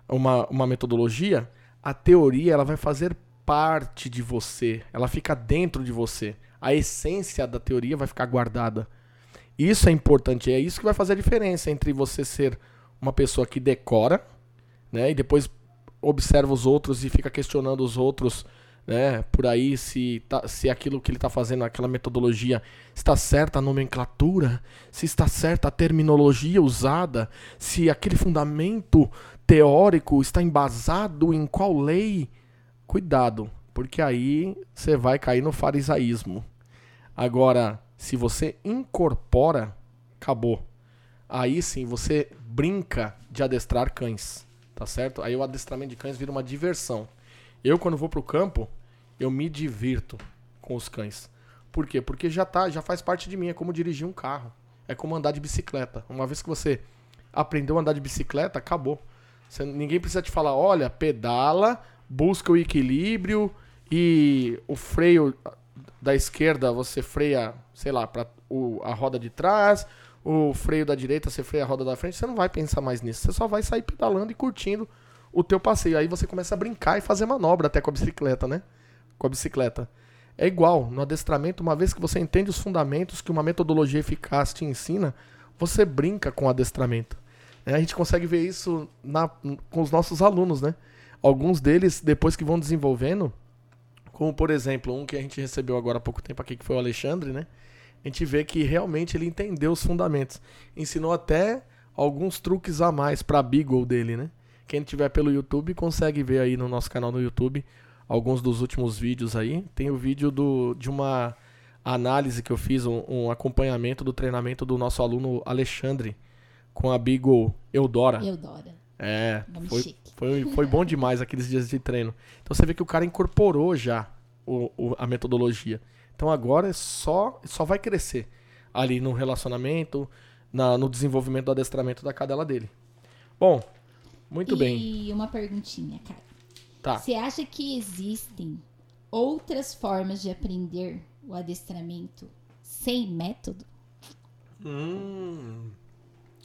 uma, uma metodologia, a teoria ela vai fazer parte de você, ela fica dentro de você a essência da teoria vai ficar guardada. Isso é importante, é isso que vai fazer a diferença entre você ser uma pessoa que decora, né, e depois observa os outros e fica questionando os outros, né, por aí se tá, se aquilo que ele está fazendo, aquela metodologia, está certa a nomenclatura, se está certa a terminologia usada, se aquele fundamento teórico está embasado em qual lei. Cuidado, porque aí você vai cair no farisaísmo. Agora, se você incorpora, acabou. Aí sim você brinca de adestrar cães, tá certo? Aí o adestramento de cães vira uma diversão. Eu quando vou pro campo, eu me divirto com os cães. Por quê? Porque já tá, já faz parte de mim, é como dirigir um carro, é como andar de bicicleta. Uma vez que você aprendeu a andar de bicicleta, acabou. Você, ninguém precisa te falar, olha, pedala, busca o equilíbrio e o freio da esquerda você freia, sei lá, para a roda de trás, o freio da direita você freia a roda da frente, você não vai pensar mais nisso, você só vai sair pedalando e curtindo o teu passeio. Aí você começa a brincar e fazer manobra até com a bicicleta, né? Com a bicicleta. É igual, no adestramento, uma vez que você entende os fundamentos que uma metodologia eficaz te ensina, você brinca com o adestramento. É, a gente consegue ver isso na, com os nossos alunos, né? alguns deles, depois que vão desenvolvendo, como por exemplo, um que a gente recebeu agora há pouco tempo aqui, que foi o Alexandre, né? A gente vê que realmente ele entendeu os fundamentos. Ensinou até alguns truques a mais para a Beagle dele, né? Quem tiver pelo YouTube consegue ver aí no nosso canal no YouTube alguns dos últimos vídeos aí. Tem o vídeo do, de uma análise que eu fiz, um, um acompanhamento do treinamento do nosso aluno Alexandre com a Beagle Eudora. Eudora. É, foi, foi, foi bom demais aqueles dias de treino. Então você vê que o cara incorporou já o, o, a metodologia. Então agora é só, só vai crescer ali no relacionamento, na, no desenvolvimento do adestramento da cadela dele. Bom, muito e bem. E uma perguntinha, cara. Tá. Você acha que existem outras formas de aprender o adestramento sem método? Hum,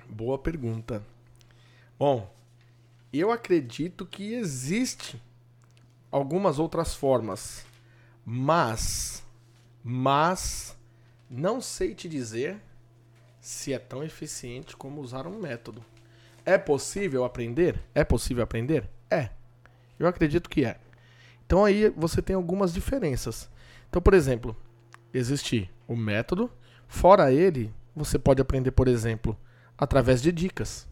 boa pergunta. Bom, eu acredito que existe algumas outras formas, mas, mas não sei te dizer se é tão eficiente como usar um método. É possível aprender? É possível aprender? É. Eu acredito que é. Então aí você tem algumas diferenças. Então, por exemplo, existe o método, fora ele, você pode aprender, por exemplo, através de dicas.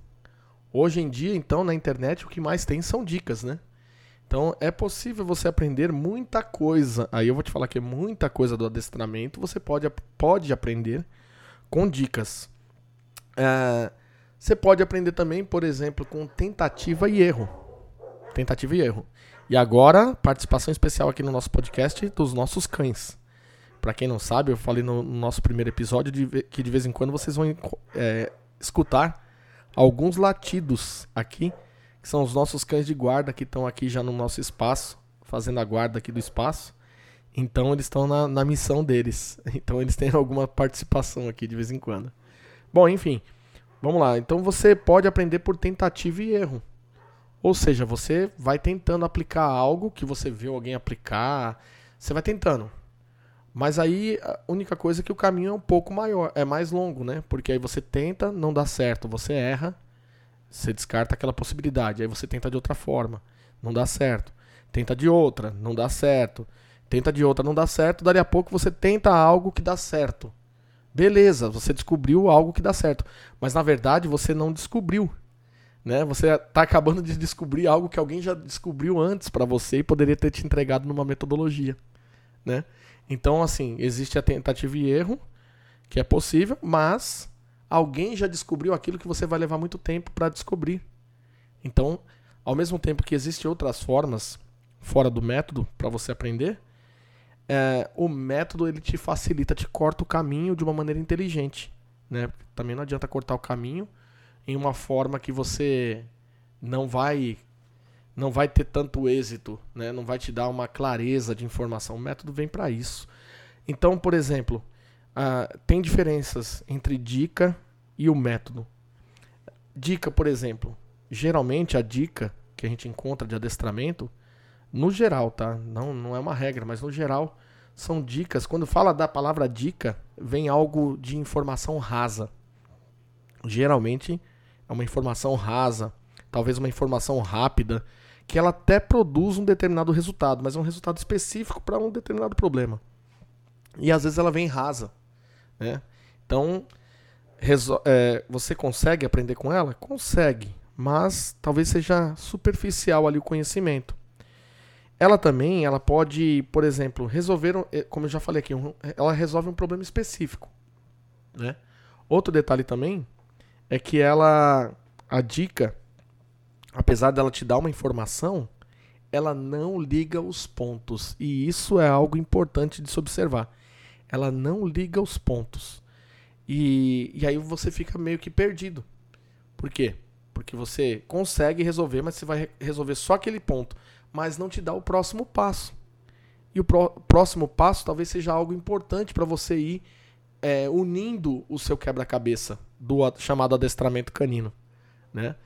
Hoje em dia, então, na internet, o que mais tem são dicas, né? Então, é possível você aprender muita coisa. Aí eu vou te falar que é muita coisa do adestramento você pode, pode aprender com dicas. É, você pode aprender também, por exemplo, com tentativa e erro. Tentativa e erro. E agora, participação especial aqui no nosso podcast dos nossos cães. Para quem não sabe, eu falei no, nosso primeiro episódio de, que de vez em quando vocês vão é, escutar alguns latidos aqui, que são os nossos cães de guarda que estão aqui já no nosso espaço, fazendo a guarda aqui do espaço. Então eles estão na, na missão deles. Então eles têm alguma participação aqui de vez em quando. Bom, enfim, vamos lá. Então você pode aprender por tentativa e erro. Ou seja, você vai tentando aplicar algo que você viu alguém aplicar, você vai tentando. Mas aí a única coisa é que o caminho é um pouco maior, é mais longo, né? Porque aí você tenta, não dá certo, você erra, você descarta aquela possibilidade. Aí você tenta de outra forma, não dá certo. Tenta de outra, não dá certo. Tenta de outra, não dá certo. Dali a pouco você tenta algo que dá certo. Beleza, você descobriu algo que dá certo. Mas na verdade você não descobriu. Né? Você está acabando de descobrir algo que alguém já descobriu antes para você e poderia ter te entregado numa metodologia. Né? Então, assim, existe a tentativa e erro, que é possível, mas alguém já descobriu aquilo que você vai levar muito tempo para descobrir. Então, ao mesmo tempo que existem outras formas fora do método para você aprender, é, o método ele te facilita, te corta o caminho de uma maneira inteligente. Né? Também não adianta cortar o caminho em uma forma que você não vai não vai ter tanto êxito, né? não vai te dar uma clareza de informação. O método vem para isso. Então, por exemplo, uh, tem diferenças entre dica e o método. Dica, por exemplo, geralmente a dica que a gente encontra de adestramento, no geral, tá? Não, não é uma regra, mas no geral são dicas. Quando fala da palavra dica, vem algo de informação rasa. Geralmente é uma informação rasa, talvez uma informação rápida que ela até produz um determinado resultado, mas é um resultado específico para um determinado problema. E às vezes ela vem rasa. Né? Então, é, você consegue aprender com ela? Consegue, mas talvez seja superficial ali o conhecimento. Ela também, ela pode, por exemplo, resolver, é, como eu já falei aqui, ela resolve um problema específico. Né? Outro detalhe também é que ela, a dica, apesar dela te dar uma informação, ela não liga os pontos. E isso é algo importante de se observar. Ela não liga os pontos. E, e aí você fica meio que perdido. Por quê? Porque você consegue resolver, mas você vai resolver só aquele ponto. Mas não te dá o próximo passo. E o pró próximo passo talvez seja algo importante para você ir é, unindo o seu quebra-cabeça do chamado adestramento canino. Né?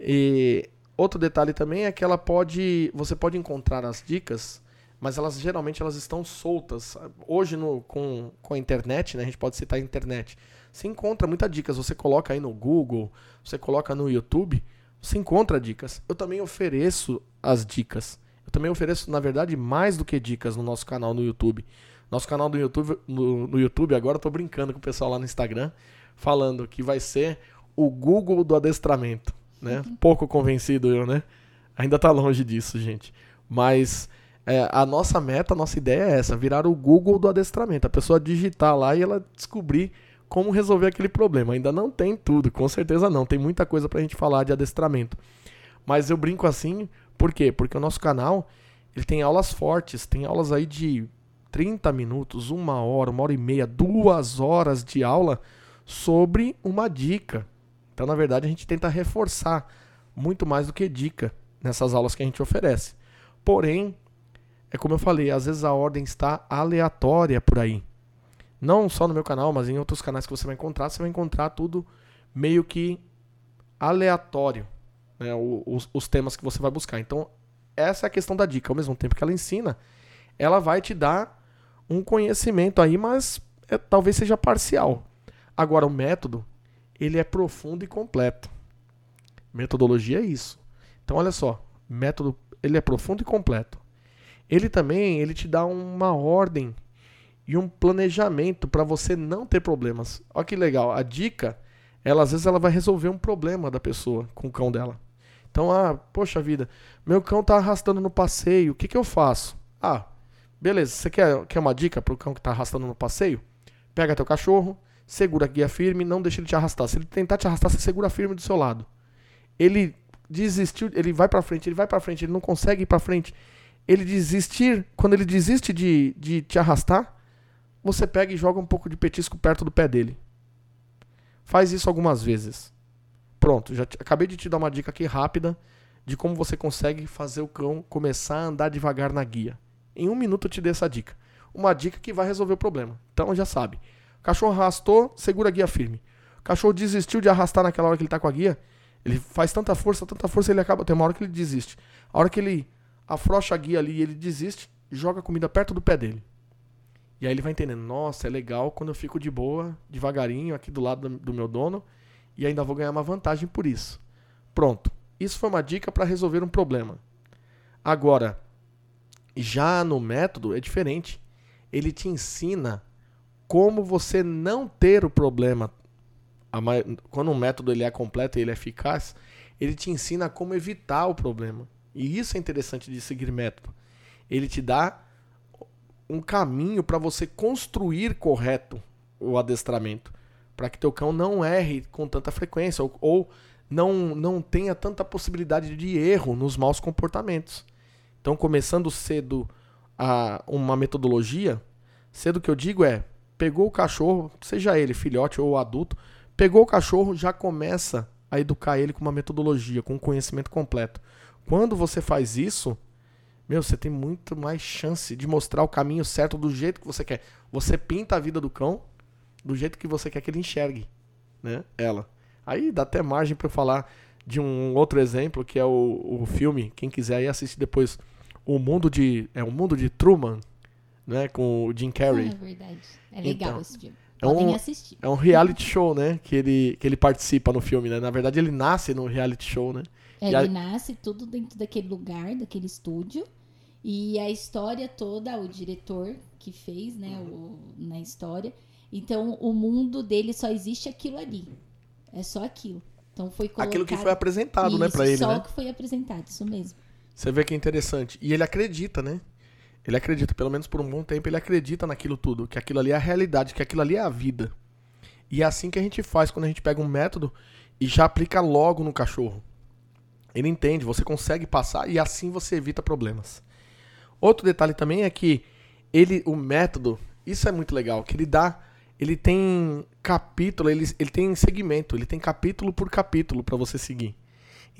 E outro detalhe também é que ela pode, você pode encontrar as dicas, mas elas geralmente elas estão soltas. Hoje no, com, com a internet, né, a gente pode citar a internet. Você encontra muitas dicas, você coloca aí no Google, você coloca no YouTube, Você encontra dicas. Eu também ofereço as dicas. Eu também ofereço, na verdade, mais do que dicas no nosso canal no YouTube. Nosso canal do YouTube, no, no YouTube, agora eu tô brincando com o pessoal lá no Instagram, falando que vai ser o Google do adestramento, né? Pouco convencido eu, né? Ainda tá longe disso, gente. Mas é, a nossa meta, a nossa ideia é essa, virar o Google do adestramento. A pessoa digitar lá e ela descobrir como resolver aquele problema. Ainda não tem tudo, com certeza não. Tem muita coisa pra gente falar de adestramento. Mas eu brinco assim, por quê? Porque o nosso canal, ele tem aulas fortes, tem aulas aí de 30 minutos, uma hora, uma hora e meia, duas horas de aula sobre uma dica. Então, na verdade, a gente tenta reforçar muito mais do que dica nessas aulas que a gente oferece. Porém, é como eu falei, às vezes a ordem está aleatória por aí. Não só no meu canal, mas em outros canais que você vai encontrar, você vai encontrar tudo meio que aleatório, né? os, os temas que você vai buscar. Então, essa é a questão da dica. Ao mesmo tempo que ela ensina, ela vai te dar um conhecimento aí, mas é, talvez seja parcial. Agora, o método, ele é profundo e completo. Metodologia é isso. Então, olha só, método, ele é profundo e completo. Ele também, ele te dá uma ordem e um planejamento para você não ter problemas. Olha que legal, a dica, ela às vezes ela vai resolver um problema da pessoa com o cão dela. Então, ah, poxa vida, meu cão tá arrastando no passeio, o que que eu faço? Ah, beleza, você quer, quer uma dica pro cão que tá arrastando no passeio? Pega teu cachorro, segura a guia firme, não deixa ele te arrastar. Se ele tentar te arrastar, você segura firme do seu lado. Ele desistiu, ele vai para frente, ele vai para frente, ele não consegue ir para frente. Ele desistir, quando ele desiste de, de te arrastar, você pega e joga um pouco de petisco perto do pé dele. Faz isso algumas vezes. Pronto, já te, acabei de te dar uma dica aqui rápida de como você consegue fazer o cão começar a andar devagar na guia. Em um minuto eu te dei essa dica. Uma dica que vai resolver o problema. Então já sabe. Cachorro arrastou, segura a guia firme. O cachorro desistiu de arrastar naquela hora que ele está com a guia. Ele faz tanta força, tanta força, ele acaba. Tem uma hora que ele desiste. A hora que ele afrouxa a guia ali e ele desiste, joga a comida perto do pé dele. E aí ele vai entendendo, nossa, é legal quando eu fico de boa, devagarinho, aqui do lado do meu dono, e ainda vou ganhar uma vantagem por isso. Pronto. Isso foi uma dica para resolver um problema. Agora, já no método é diferente. Ele te ensina como você não ter o problema. Quando um método ele é completo e ele é eficaz, ele te ensina como evitar o problema. E isso é interessante de seguir método. Ele te dá um caminho para você construir correto o adestramento, para que teu cão não erre com tanta frequência ou, ou não não tenha tanta possibilidade de erro nos maus comportamentos. Então, começando cedo a uma metodologia, cedo que eu digo é, pegou o cachorro, seja ele filhote ou adulto, pegou o cachorro, já começa a educar ele com uma metodologia, com um conhecimento completo. Quando você faz isso, meu, você tem muito mais chance de mostrar o caminho certo do jeito que você quer. Você pinta a vida do cão do jeito que você quer que ele enxergue, né? Ela. Aí dá até margem para eu falar de um outro exemplo que é o, o filme, quem quiser aí assistir depois, o mundo de é o mundo de Truman, né, com o Jim Carrey. É verdade. É legal então, esse filme. É um, assistir. É um reality show, né? Que ele, que ele participa no filme, né? Na verdade, ele nasce no reality show, né? É, ele nasce tudo dentro daquele lugar, daquele estúdio. E a história toda, o diretor que fez, né, o, na história. Então, o mundo dele só existe aquilo ali. É só aquilo. Então foi colocado... Aquilo que foi apresentado, né, isso, né, para ele, só né? Só que foi apresentado, isso mesmo. Você vê que é interessante. E ele acredita, né? Ele acredita, pelo menos por um bom tempo, ele acredita naquilo tudo, que aquilo ali é a realidade, que aquilo ali é a vida. E é assim que a gente faz quando a gente pega um método e já aplica logo no cachorro. Ele entende, você consegue passar e assim você evita problemas. Outro detalhe também é que ele, o método, isso é muito legal, que ele dá, ele tem capítulo, ele, ele tem segmento, ele tem capítulo por capítulo para você seguir.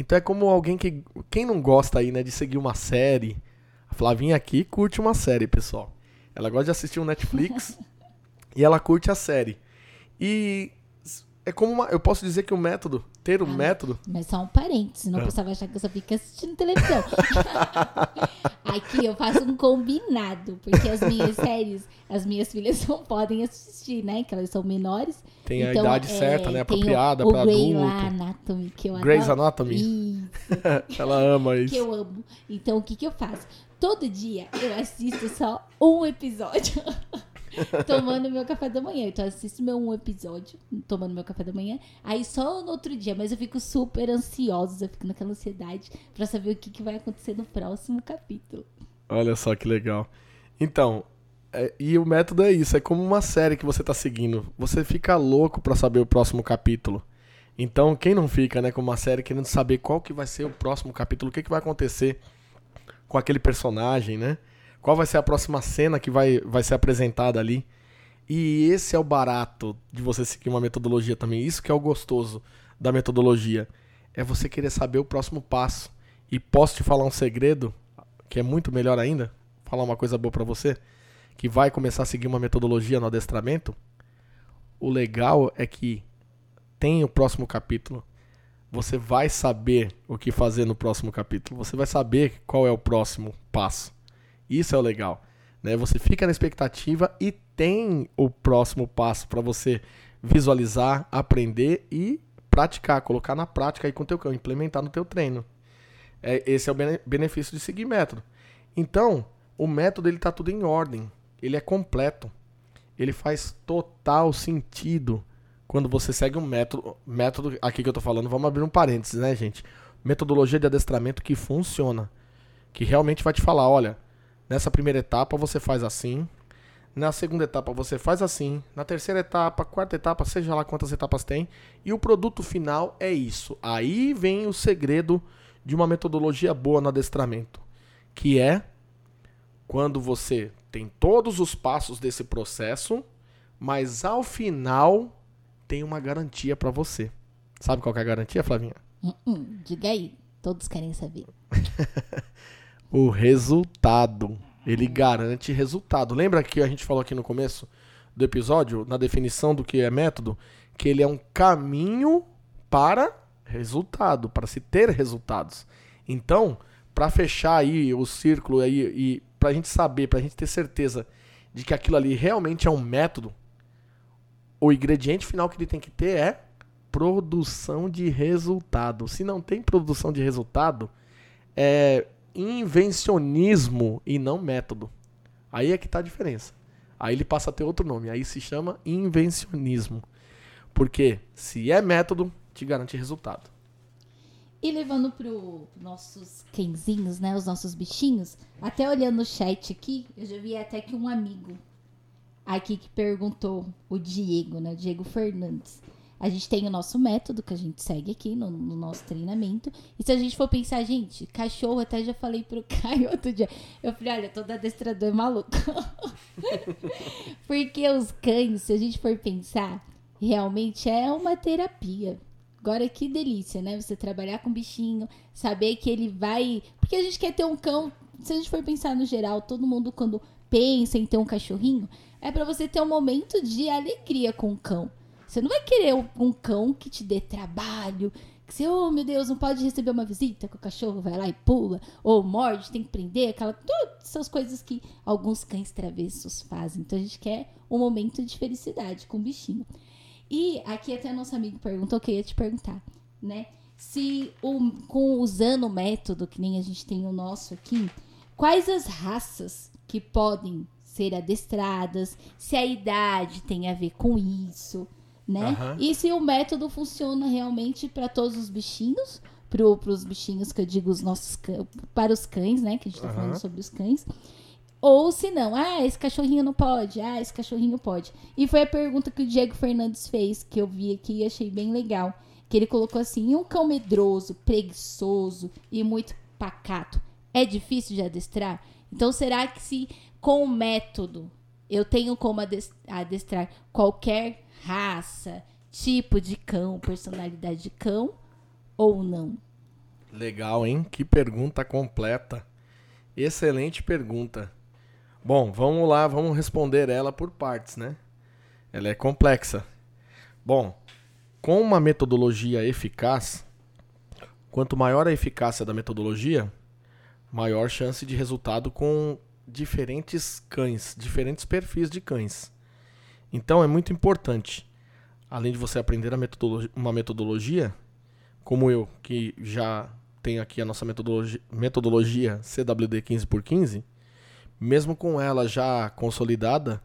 Então é como alguém que, quem não gosta aí, né, de seguir uma série, a Flavinha aqui curte uma série, pessoal. Ela gosta de assistir um Netflix e ela curte a série. E é como uma, eu posso dizer que o método, ter o Ah, método, Mas só um parênteses, senão Ah. vai achar que eu só fico assistindo televisão. Aqui eu faço um combinado, porque as minhas séries, as minhas filhas não podem assistir, né? Que elas são menores. tem a Então, idade é, certa, né? Apropriada para Grey adulto. lá, Anatomy, que eu Grey's adoro. Anatomy. Isso, Ela ama isso. que eu amo. Então, o que que eu faço? Todo dia eu assisto só um episódio. tomando meu café da manhã. Então, assisto meu um episódio, tomando meu café da manhã. Aí só no outro dia, mas eu fico super ansiosa, eu fico naquela ansiedade pra saber o que, que vai acontecer no próximo capítulo. Olha só que legal. Então, é- e o método é isso, é como uma série que você tá seguindo. Você fica louco pra saber o próximo capítulo. Então, quem não fica, né, com uma série querendo saber qual que vai ser o próximo capítulo, o que, que vai acontecer com aquele personagem, né? Qual vai ser a próxima cena que vai, vai ser apresentada ali. E esse é o barato de você seguir uma metodologia também. Isso que é o gostoso da metodologia. É você querer saber o próximo passo. E posso te falar um segredo, que é muito melhor ainda? Falar uma coisa boa pra você? Que vai começar a seguir uma metodologia no adestramento? O legal é que tem o próximo capítulo. Você vai saber o que fazer no próximo capítulo. Você vai saber qual é o próximo passo. Isso é o legal. Né? Você fica na expectativa e tem o próximo passo para você visualizar, aprender e praticar, colocar na prática aí com o teu cão, implementar no teu treino. É, esse é o bene- benefício de seguir método. Então, o método ele tá tudo em ordem, ele é completo. Ele faz total sentido quando você segue um método, método aqui que eu tô falando, vamos abrir um parênteses, né, gente? Metodologia de adestramento que funciona, que realmente vai te falar, olha, nessa primeira etapa você faz assim, na segunda etapa você faz assim, na terceira etapa, quarta etapa, seja lá quantas etapas tem, e o produto final é isso. Aí vem o segredo de uma metodologia boa no adestramento, que é quando você tem todos os passos desse processo, mas ao final tem uma garantia pra você. Sabe qual que é a garantia, Flavinha? Hum, hum, diga aí, todos querem saber. O resultado. Ele garante resultado. Lembra que a gente falou aqui no começo do episódio, na definição do que é método, que ele é um caminho para resultado, para se ter resultados. Então, para fechar aí o círculo aí e pra gente saber, pra gente ter certeza de que aquilo ali realmente é um método, o ingrediente final que ele tem que ter é produção de resultado. Se não tem produção de resultado, é invencionismo e não método. Aí é que tá a diferença. Aí ele passa a ter outro nome. Aí se chama invencionismo. Porque se é método, te garante resultado. E levando pro nossos cãezinhos, né? Os nossos bichinhos. Até olhando o chat aqui, eu já vi até que um amigo aqui que perguntou, o Diego, né? Diego Fernandes. A gente tem o nosso método que a gente segue aqui no, no nosso treinamento. E se a gente for pensar, gente, cachorro, até já falei pro Caio outro dia. Eu falei, olha, todo adestrador é maluco. Porque os cães, se a gente for pensar, realmente é uma terapia. Agora que delícia, né? Você trabalhar com bichinho, saber que ele vai. Porque a gente quer ter um cão. Se a gente for pensar no geral, todo mundo quando pensa em ter um cachorrinho, é pra você ter um momento de alegria com o cão. Você não vai querer um- cão que te dê trabalho, que você, oh meu Deus, não pode receber uma visita, que o cachorro vai lá e pula, ou morde, tem que prender, aquela. Todas essas coisas que alguns cães travessos fazem. Então a gente quer um momento de felicidade com o bichinho. E aqui até nosso amigo perguntou, que eu ia te perguntar, né? Se o, com usando o método, que nem a gente tem o nosso aqui, quais as raças que podem ser adestradas, se a idade tem a ver com isso, né? Aham. E se o método funciona realmente para todos os bichinhos, para os bichinhos que eu digo os nossos para os cães, né? Que a gente tá Aham. falando sobre os cães. Ou se não, ah, esse cachorrinho não pode, ah, esse cachorrinho pode. E foi a pergunta que o Diego Fernandes fez, que eu vi aqui e achei bem legal. Que ele colocou assim: um cão medroso, preguiçoso e muito pacato é difícil de adestrar? Então, será que se com o método eu tenho como ades- adestrar qualquer raça, tipo de cão, personalidade de cão ou não? Legal, hein? Que pergunta completa. Excelente pergunta. Bom, vamos lá, vamos responder ela por partes, né? Ela é complexa. Bom, com uma metodologia eficaz, quanto maior a eficácia da metodologia, maior chance de resultado com diferentes cães, diferentes perfis de cães. Então é muito importante, além de você aprender metodologia, uma metodologia, como eu, que já tenho aqui a nossa metodologia, metodologia CWD 15x15, mesmo com ela já consolidada,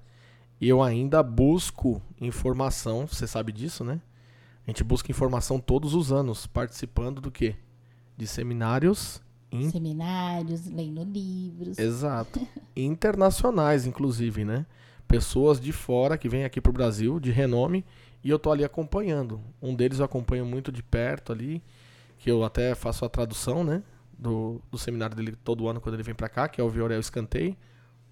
eu ainda busco informação, você sabe disso, né? A gente busca informação todos os anos, participando do quê? De seminários. In... Seminários, lendo livros. Exato. Internacionais, inclusive, né? Pessoas de fora que vêm aqui para o Brasil, de renome, e eu tô ali acompanhando. Um deles eu acompanho muito de perto ali, que eu até faço a tradução, né? Do, do seminário dele todo ano quando ele vem para cá, que é o Viorel Escantei.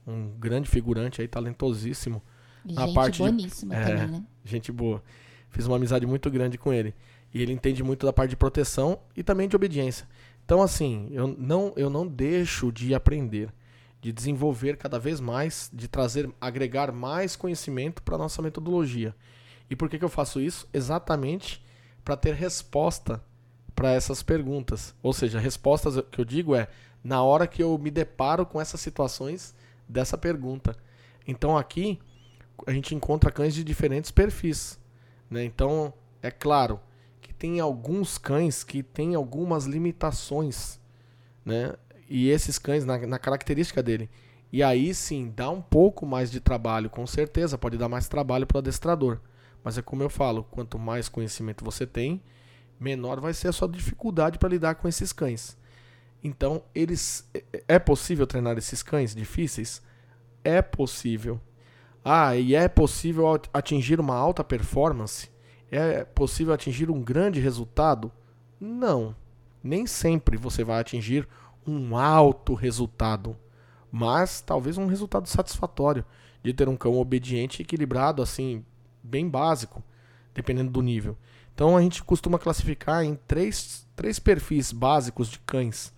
Um grande figurante aí, talentosíssimo. Gente na parte boníssima de, é, também, né? Gente boa. Fiz uma amizade muito grande com ele. E ele entende muito da parte de proteção e também de obediência. Então, assim, eu não, eu não deixo de aprender, de desenvolver cada vez mais, de trazer, agregar mais conhecimento para nossa metodologia. E por que, que eu faço isso? Exatamente para ter resposta para essas perguntas. Ou seja, respostas que eu digo é na hora que eu me deparo com essas situações dessa pergunta. Então aqui a gente encontra cães de diferentes perfis. Né? Então, é claro que tem alguns cães que têm algumas limitações, né? E esses cães, na, na característica dele. E aí sim, dá um pouco mais de trabalho, com certeza, pode dar mais trabalho para o adestrador. Mas é como eu falo, quanto mais conhecimento você tem, menor vai ser a sua dificuldade para lidar com esses cães. Então, eles é, é possível treinar esses cães difíceis? É possível. Ah, e é possível atingir uma alta performance? É possível atingir um grande resultado? Não. Nem sempre você vai atingir um alto resultado, mas talvez um resultado satisfatório de ter um cão obediente e equilibrado, assim, bem básico, dependendo do nível. Então a gente costuma classificar em três, três perfis básicos de cães.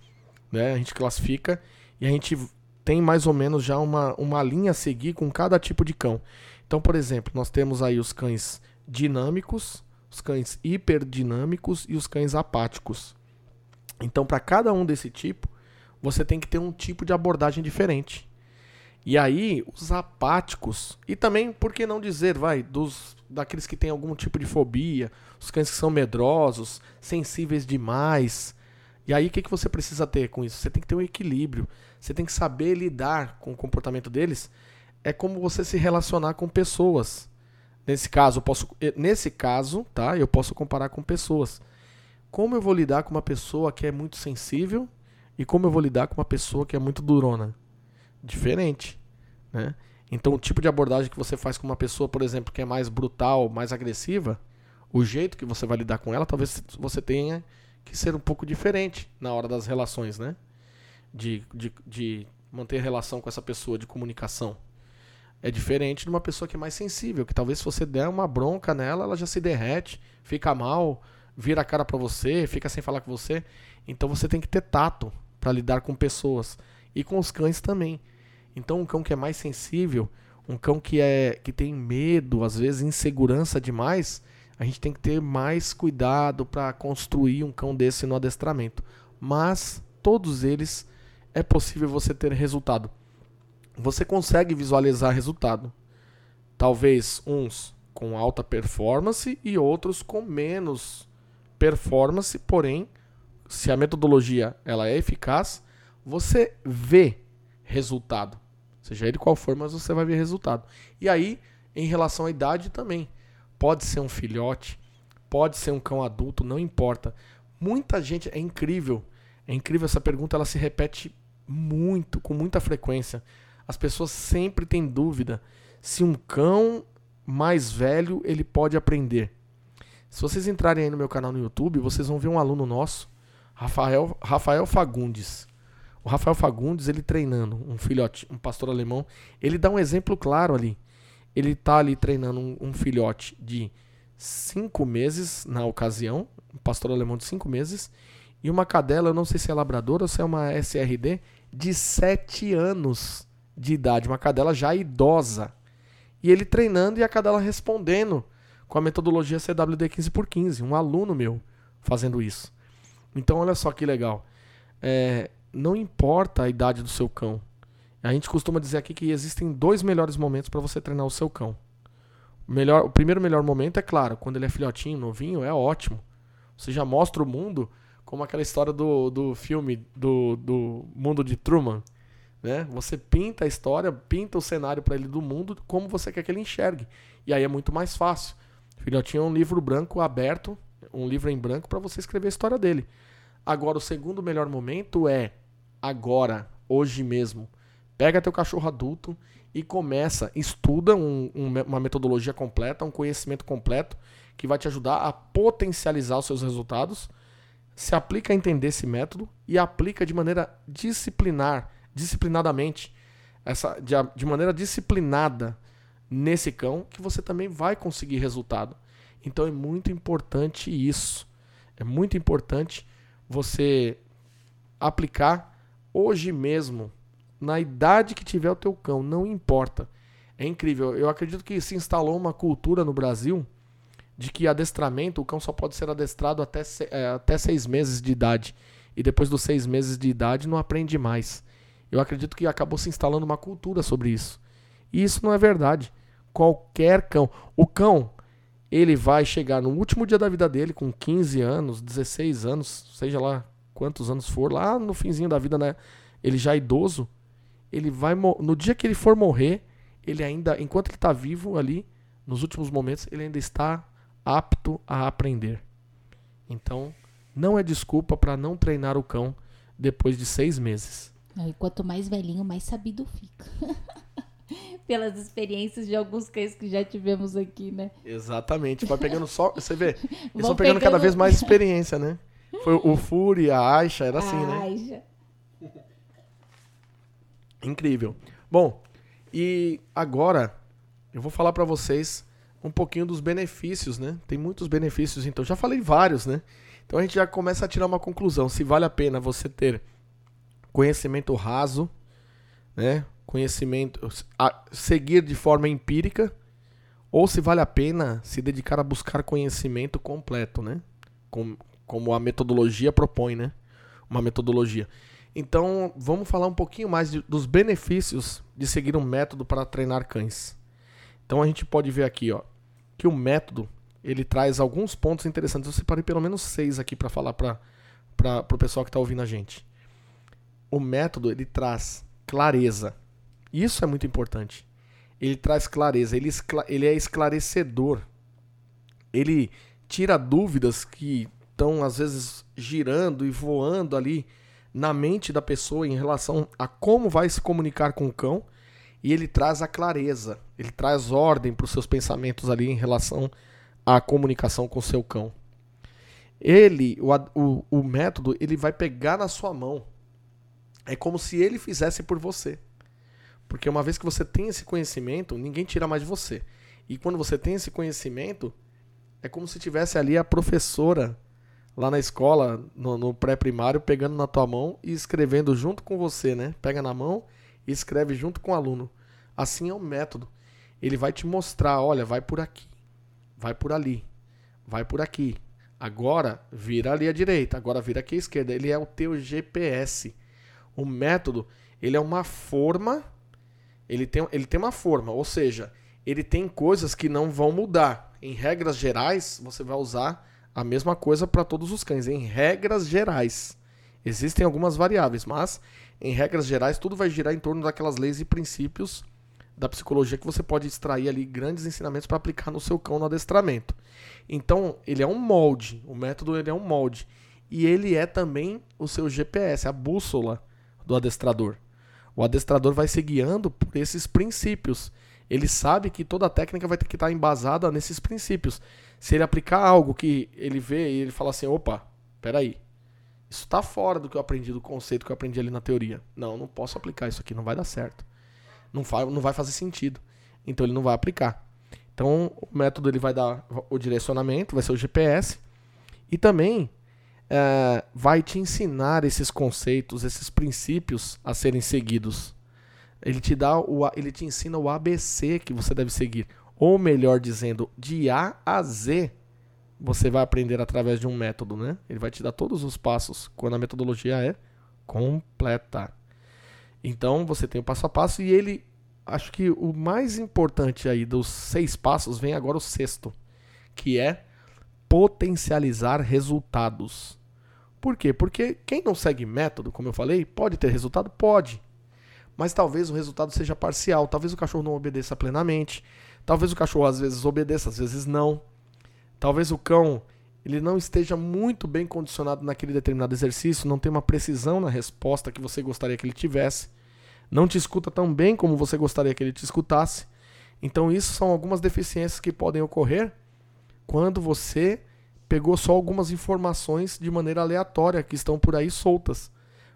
Né? A gente classifica e a gente tem mais ou menos já uma, uma linha a seguir com cada tipo de cão. Então, por exemplo, nós temos aí os cães dinâmicos, os cães hiperdinâmicos e os cães apáticos. Então, para cada um desse tipo, você tem que ter um tipo de abordagem diferente. E aí, os apáticos, e também, por que não dizer, vai, dos daqueles que têm algum tipo de fobia, os cães que são medrosos, sensíveis demais, e aí, o que, que você precisa ter com isso? Você tem que ter um equilíbrio. Você tem que saber lidar com o comportamento deles. É como você se relacionar com pessoas. Nesse caso, eu posso, eh, nesse caso, tá? Eu posso comparar com pessoas. Como eu vou lidar com uma pessoa que é muito sensível e como eu vou lidar com uma pessoa que é muito durona? Diferente, né? Então, o tipo de abordagem que você faz com uma pessoa, por exemplo, que é mais brutal, mais agressiva, o jeito que você vai lidar com ela, talvez você tenha que ser um pouco diferente na hora das relações, né? De, de, de manter relação com essa pessoa, de comunicação. É diferente de uma pessoa que é mais sensível, que talvez se você der uma bronca nela, ela já se derrete, fica mal, vira a cara para você, fica sem falar com você. Então você tem que ter tato para lidar com pessoas e com os cães também. Então um cão que é mais sensível, um cão que é que tem medo, às vezes insegurança demais, a gente tem que ter mais cuidado para construir um cão desse no adestramento. Mas todos eles é possível você ter resultado. Você consegue visualizar resultado. Talvez uns com alta performance e outros com menos performance, porém, se a metodologia ela é eficaz, você vê resultado. Seja ele qual for, mas você vai ver resultado. E aí, em relação à idade também. Pode ser um filhote, pode ser um cão adulto, não importa. Muita gente, é incrível, é incrível essa pergunta, ela se repete muito, com muita frequência. As pessoas sempre têm dúvida se um cão mais velho ele pode aprender. Se vocês entrarem aí no meu canal no YouTube, vocês vão ver um aluno nosso, Rafael, Rafael Fagundes. O Rafael Fagundes, ele treinando um filhote, um pastor alemão, ele dá um exemplo claro ali ele está ali treinando um, um, filhote de cinco meses na ocasião, um pastor alemão de cinco meses, e uma cadela, eu não sei se é labradora ou se é uma SRD, de sete anos de idade, uma cadela já idosa. E ele treinando e a cadela respondendo com a metodologia CWD 15 por 15, um aluno meu fazendo isso. Então, olha só que legal. É, não importa a idade do seu cão. A gente costuma dizer aqui que existem dois melhores momentos para você treinar o seu cão. O, melhor, o primeiro melhor momento é claro, quando ele é filhotinho, novinho, é ótimo. Você já mostra o mundo como aquela história do, do filme do, do mundo de Truman. Né? Você pinta a história, pinta o cenário para ele do mundo como você quer que ele enxergue. E aí é muito mais fácil. Filhotinho é um livro branco aberto, um livro em branco para você escrever a história dele. Agora, o segundo melhor momento é agora, hoje mesmo. Pega teu cachorro adulto e começa, estuda um, um, uma metodologia completa, um conhecimento completo que vai te ajudar a potencializar os seus resultados. Se aplica a entender esse método e aplica de maneira disciplinar, disciplinadamente, essa, de, de maneira disciplinada nesse cão, que você também vai conseguir resultado. Então é muito importante isso. É muito importante você aplicar hoje mesmo, na idade que tiver o teu cão, não importa. É incrível. Eu acredito que se instalou uma cultura no Brasil de que adestramento, o cão só pode ser adestrado até, é, até seis meses de idade. E depois dos seis meses de idade não aprende mais. Eu acredito que acabou se instalando uma cultura sobre isso. E isso não é verdade. Qualquer cão. O cão, ele vai chegar no último dia da vida dele, com 15 anos, 16 anos, seja lá quantos anos for, lá no finzinho da vida, né? Ele já é idoso, ele vai no dia que ele for morrer, ele ainda, enquanto ele está vivo ali, nos últimos momentos, ele ainda está apto a aprender. Então, não é desculpa para não treinar o cão depois de seis meses. E quanto mais velhinho, mais sabido fica. Pelas experiências de alguns cães que já tivemos aqui, né? Exatamente. Vai pegando só. Você vê, eles estão pegando, pegando, cada vez mais experiência, né? Foi o Fury, a Aisha, era assim, né? Aisha. Incrível. Bom, e agora eu vou falar para vocês um pouquinho dos benefícios, né? Tem muitos benefícios, então já falei vários, né? Então a gente já começa a tirar uma conclusão, se vale a pena você ter conhecimento raso, né? Conhecimento, seguir de forma empírica, ou se vale a pena se dedicar a buscar conhecimento completo, né? Como, como a metodologia propõe, né? Uma metodologia. Então, vamos falar um pouquinho mais de, dos benefícios de seguir um método para treinar cães. Então, a gente pode ver aqui, ó, que o método ele traz alguns pontos interessantes. Eu separei pelo menos seis aqui para falar para o pessoal que está ouvindo a gente. O método ele traz clareza, isso é muito importante. Ele traz clareza, ele, ele é esclarecedor. Ele tira dúvidas que estão, às vezes, girando e voando ali na mente da pessoa em relação a como vai se comunicar com o cão. E ele traz a clareza, ele traz ordem para os seus pensamentos ali em relação à comunicação com o seu cão. Ele, o, o, o método, ele vai pegar na sua mão. É como se ele fizesse por você. Porque uma vez que você tem esse conhecimento, ninguém tira mais de você. E quando você tem esse conhecimento, é como se tivesse ali a professora lá na escola, no, no pré-primário, pegando na tua mão e escrevendo junto com você, né? Pega na mão e escreve junto com o aluno. Assim é o método. Ele vai te mostrar, olha, vai por aqui, vai por ali, vai por aqui. Agora vira ali à direita, agora vira aqui à esquerda. Ele é o teu GPS. O método, ele é uma forma ele tem, ele tem uma forma, ou seja, ele tem coisas que não vão mudar. Em regras gerais, você vai usar a mesma coisa para todos os cães. Em regras gerais. Existem algumas variáveis, mas em regras gerais, tudo vai girar em torno daquelas leis e princípios da psicologia que você pode extrair ali grandes ensinamentos para aplicar no seu cão no adestramento. Então, ele é um molde, o método ele é um molde. E ele é também o seu GPS, a bússola do adestrador. O adestrador vai se guiando por esses princípios. Ele sabe que toda a técnica vai ter que estar embasada nesses princípios. Se ele aplicar algo que ele vê e ele fala assim, opa, peraí, isso está fora do que eu aprendi, do conceito que eu aprendi ali na teoria. Não, não posso aplicar isso aqui, não vai dar certo. Não não vai fazer sentido. Então ele não vai aplicar. Então o método ele vai dar o direcionamento, vai ser o GPS. E também é, vai te ensinar esses conceitos, esses princípios a serem seguidos. Ele te dá o, ele te ensina o ABC que você deve seguir. Ou melhor dizendo, de A a Z, você vai aprender através de um método, né? Ele vai te dar todos os passos quando a metodologia é completa. Então você tem o passo a passo e ele, acho que o mais importante aí dos seis passos vem agora o sexto, que é potencializar resultados. Por quê? Porque quem não segue método, como eu falei, pode ter resultado? Pode. Mas talvez o resultado seja parcial. Talvez o cachorro não obedeça plenamente. Talvez o cachorro às vezes obedeça, às vezes não. Talvez o cão ele não esteja muito bem condicionado naquele determinado exercício, não tem uma precisão na resposta que você gostaria que ele tivesse, não te escuta tão bem como você gostaria que ele te escutasse. Então, isso são algumas deficiências que podem ocorrer quando você pegou só algumas informações de maneira aleatória que estão por aí soltas.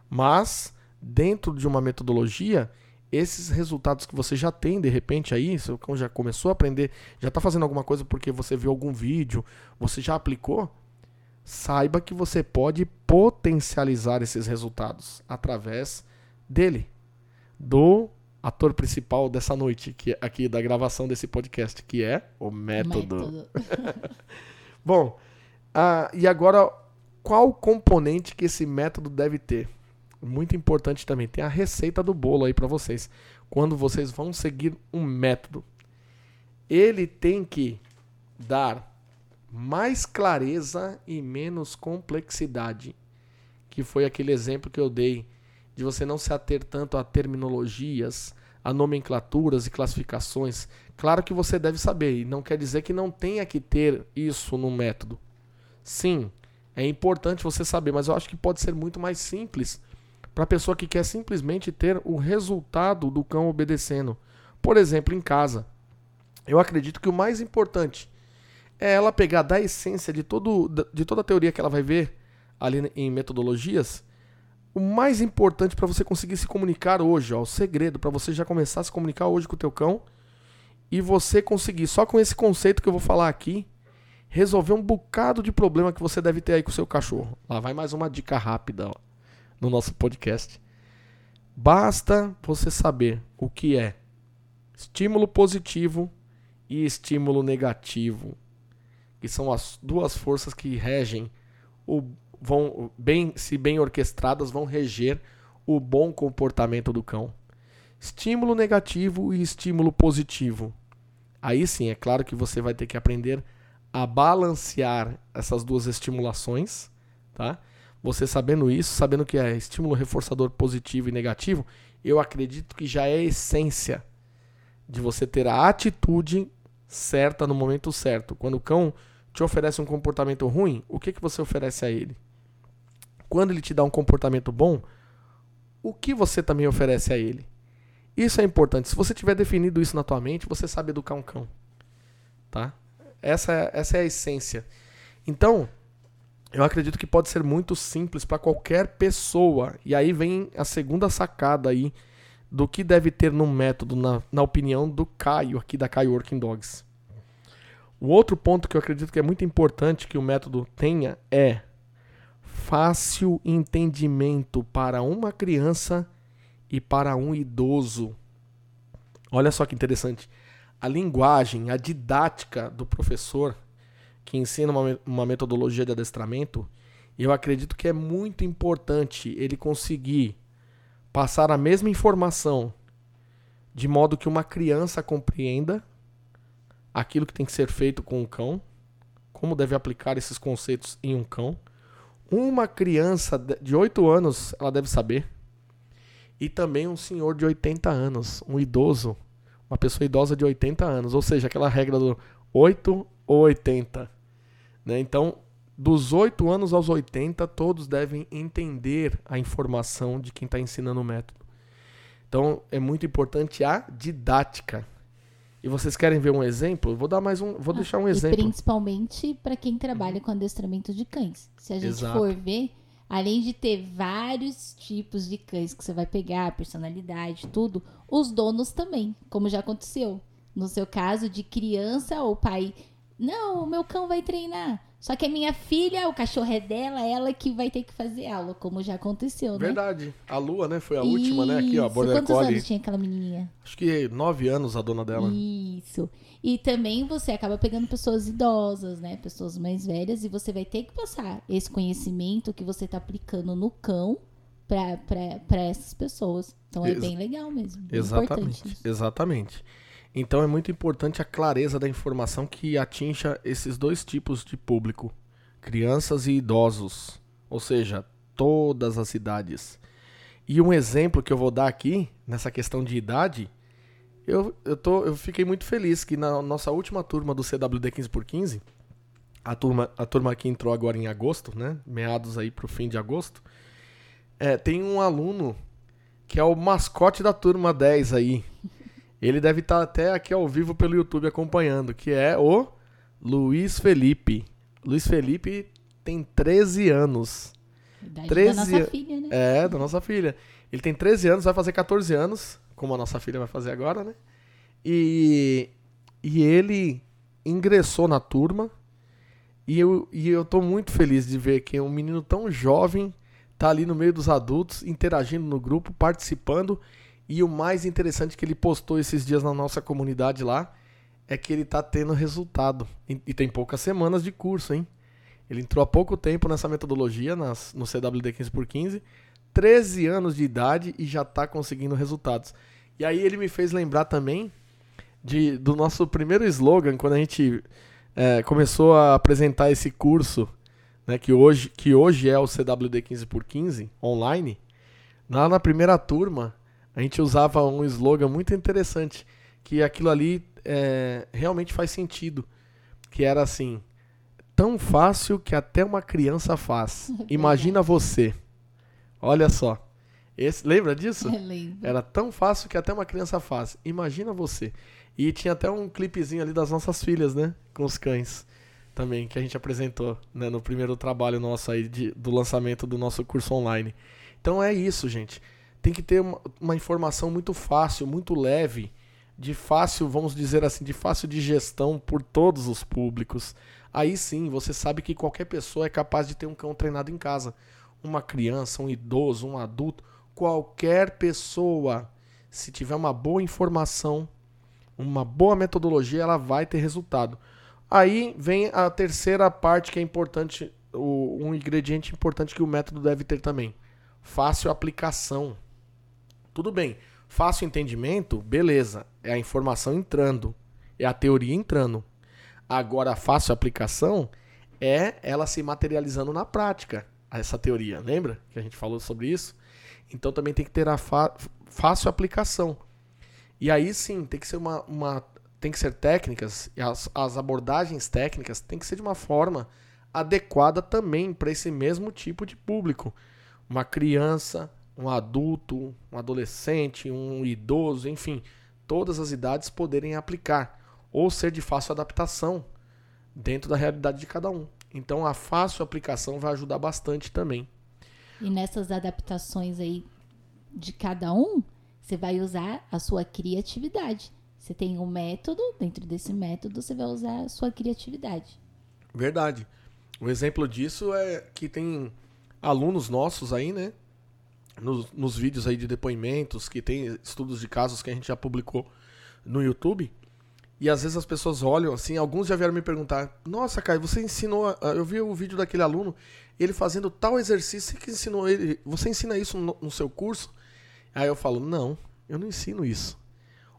Mas, dentro de uma metodologia, esses resultados que você já tem, de repente, aí, cão já começou a aprender, já está fazendo alguma coisa porque você viu algum vídeo, você já aplicou, saiba que você pode potencializar esses resultados através dele, do ator principal dessa noite, que aqui da gravação desse podcast, que é o método. método. Bom, ah, e agora, qual componente que esse método deve ter? Muito importante também, tem a receita do bolo aí para vocês. Quando vocês vão seguir um método, ele tem que dar mais clareza e menos complexidade. Que foi aquele exemplo que eu dei de você não se ater tanto a terminologias, a nomenclaturas e classificações. Claro que você deve saber, e não quer dizer que não tenha que ter isso no método. Sim, é importante você saber, mas eu acho que pode ser muito mais simples para a pessoa que quer simplesmente ter o resultado do cão obedecendo. Por exemplo, em casa. Eu acredito que o mais importante é ela pegar da essência de, todo, de toda a teoria que ela vai ver ali em metodologias. O mais importante para você conseguir se comunicar hoje, ó, o segredo para você já começar a se comunicar hoje com o teu cão e você conseguir só com esse conceito que eu vou falar aqui resolver um bocado de problema que você deve ter aí com o seu cachorro. Lá vai mais uma dica rápida, ó no nosso podcast. Basta você saber o que é estímulo positivo e estímulo negativo, que são as duas forças que regem o vão bem se bem orquestradas vão reger o bom comportamento do cão. Estímulo negativo e estímulo positivo. Aí sim, é claro que você vai ter que aprender a balancear essas duas estimulações, tá? Você sabendo isso, sabendo que é estímulo reforçador positivo e negativo, eu acredito que já é a essência de você ter a atitude certa no momento certo. Quando o cão te oferece um comportamento ruim, o que, que você oferece a ele? Quando ele te dá um comportamento bom, o que você também oferece a ele? Isso é importante. Se você tiver definido isso na tua mente, você sabe educar um cão. Tá? Essa, é, essa é a essência. Então, eu acredito que pode ser muito simples para qualquer pessoa. E aí vem a segunda sacada aí do que deve ter no método, na, na opinião do Caio, aqui da Caio Working Dogs. O outro ponto que eu acredito que é muito importante que o método tenha é fácil entendimento para uma criança e para um idoso. Olha só que interessante. A linguagem, a didática do professor que ensina uma, uma metodologia de adestramento, eu acredito que é muito importante ele conseguir passar a mesma informação de modo que uma criança compreenda aquilo que tem que ser feito com um cão, como deve aplicar esses conceitos em um cão. Uma criança de 8 anos, ela deve saber. E também um senhor de 80 anos, um idoso, uma pessoa idosa de 80 anos, ou seja, aquela regra do 8 ou 80. Né? Então, dos 8 anos aos 80, todos devem entender a informação de quem está ensinando o método. Então, é muito importante a didática. E vocês querem ver um exemplo? vou dar mais um, vou ah, deixar um exemplo. principalmente para quem trabalha com adestramento de cães. Se a gente Exato. for ver, além de ter vários tipos de cães que você vai pegar, personalidade, tudo, os donos também, como já aconteceu. No seu caso de criança ou pai não, o meu cão vai treinar. Só que a minha filha, o cachorro é dela, ela que vai ter que fazer aula, como já aconteceu, né? Verdade. A Lua, né? Foi a última, né? Aqui, ó, Isso. Border Quantos Collie. anos tinha aquela menininha? Acho que nove anos a dona dela. Isso. E também você acaba pegando pessoas idosas, né? Pessoas mais velhas, e você vai ter que passar esse conhecimento que você tá aplicando no cão pra essas pessoas. Então é Ex- bem legal mesmo. bem Exatamente, isso. exatamente. Então é muito importante a clareza da informação que atinja esses dois tipos de público, crianças e idosos, ou seja, todas as idades. E um exemplo que eu vou dar aqui nessa questão de idade, eu, eu, tô, eu fiquei muito feliz que na nossa última turma do CWD 15x15, a turma, a turma que entrou agora em agosto, né, meados aí pro fim de agosto, é, tem um aluno que é o mascote da turma 10 aí. Ele deve estar até aqui ao vivo pelo YouTube acompanhando, que é o Luiz Felipe. Luiz Felipe tem 13 anos. Idade 13 da nossa filha, né? É, da nossa filha. Ele tem 13 anos, vai fazer 14 anos, como a nossa filha vai fazer agora, né? E, e ele ingressou na turma. E eu, e eu tô muito feliz de ver que um menino tão jovem tá ali no meio dos adultos, interagindo no grupo, participando. E o mais interessante que ele postou esses dias na nossa comunidade lá é que ele tá tendo resultado. E, tem poucas semanas de curso, hein? Ele entrou há pouco tempo nessa metodologia, nas, no CWD 15x15, 13 anos de idade e já tá conseguindo resultados. E aí ele me fez lembrar também de, do nosso primeiro slogan, quando a gente é, começou a apresentar esse curso, né, que, hoje, que hoje é o CWD 15x15 online. Lá na primeira turma, a gente usava um slogan muito interessante, que aquilo ali é, realmente faz sentido. Que era assim: tão fácil que até uma criança faz. Imagina você. Olha só. Esse, lembra disso? Era tão fácil que até uma criança faz. Imagina você. E tinha até um clipezinho ali das nossas filhas, né? Com os cães. Também, que a gente apresentou né? no primeiro trabalho nosso aí de- do lançamento do nosso curso online. Então é isso, gente. Tem que ter uma, uma informação muito fácil, muito leve, de fácil, vamos dizer assim, de fácil de gestão por todos os públicos. Aí sim, você sabe que qualquer pessoa é capaz de ter um cão treinado em casa. Uma criança, um idoso, um adulto, qualquer pessoa, se tiver uma boa informação, uma boa metodologia, ela vai ter resultado. Aí vem a terceira parte que é importante, um ingrediente importante que o método deve ter também. Fácil aplicação. Tudo bem, fácil entendimento, beleza, é a informação entrando, é a teoria entrando. Agora, fácil aplicação é ela se materializando na prática, essa teoria. Lembra que a gente falou sobre isso? Então também tem que ter a fácil aplicação. E aí sim, tem que ser uma, uma tem que ser técnicas as, as abordagens técnicas tem que ser de uma forma adequada também para esse mesmo tipo de público. Uma criança, um adulto, um adolescente, um idoso, enfim, todas as idades poderem aplicar ou ser de fácil adaptação dentro da realidade de cada um. Então a fácil aplicação vai ajudar bastante também. E nessas adaptações aí de cada um, você vai usar a sua criatividade. Você tem um método, dentro desse método você vai usar a sua criatividade. Verdade. Um exemplo disso é que tem alunos nossos aí, né? Nos, nos vídeos aí de depoimentos, que tem estudos de casos que a gente já publicou no YouTube. E às vezes as pessoas olham assim, alguns já vieram me perguntar: Nossa, Caio, você ensinou. Eu vi o vídeo daquele aluno, ele fazendo tal exercício, que ensinou ele. Você ensina isso no, no seu curso? Aí eu falo: Não, eu não ensino isso.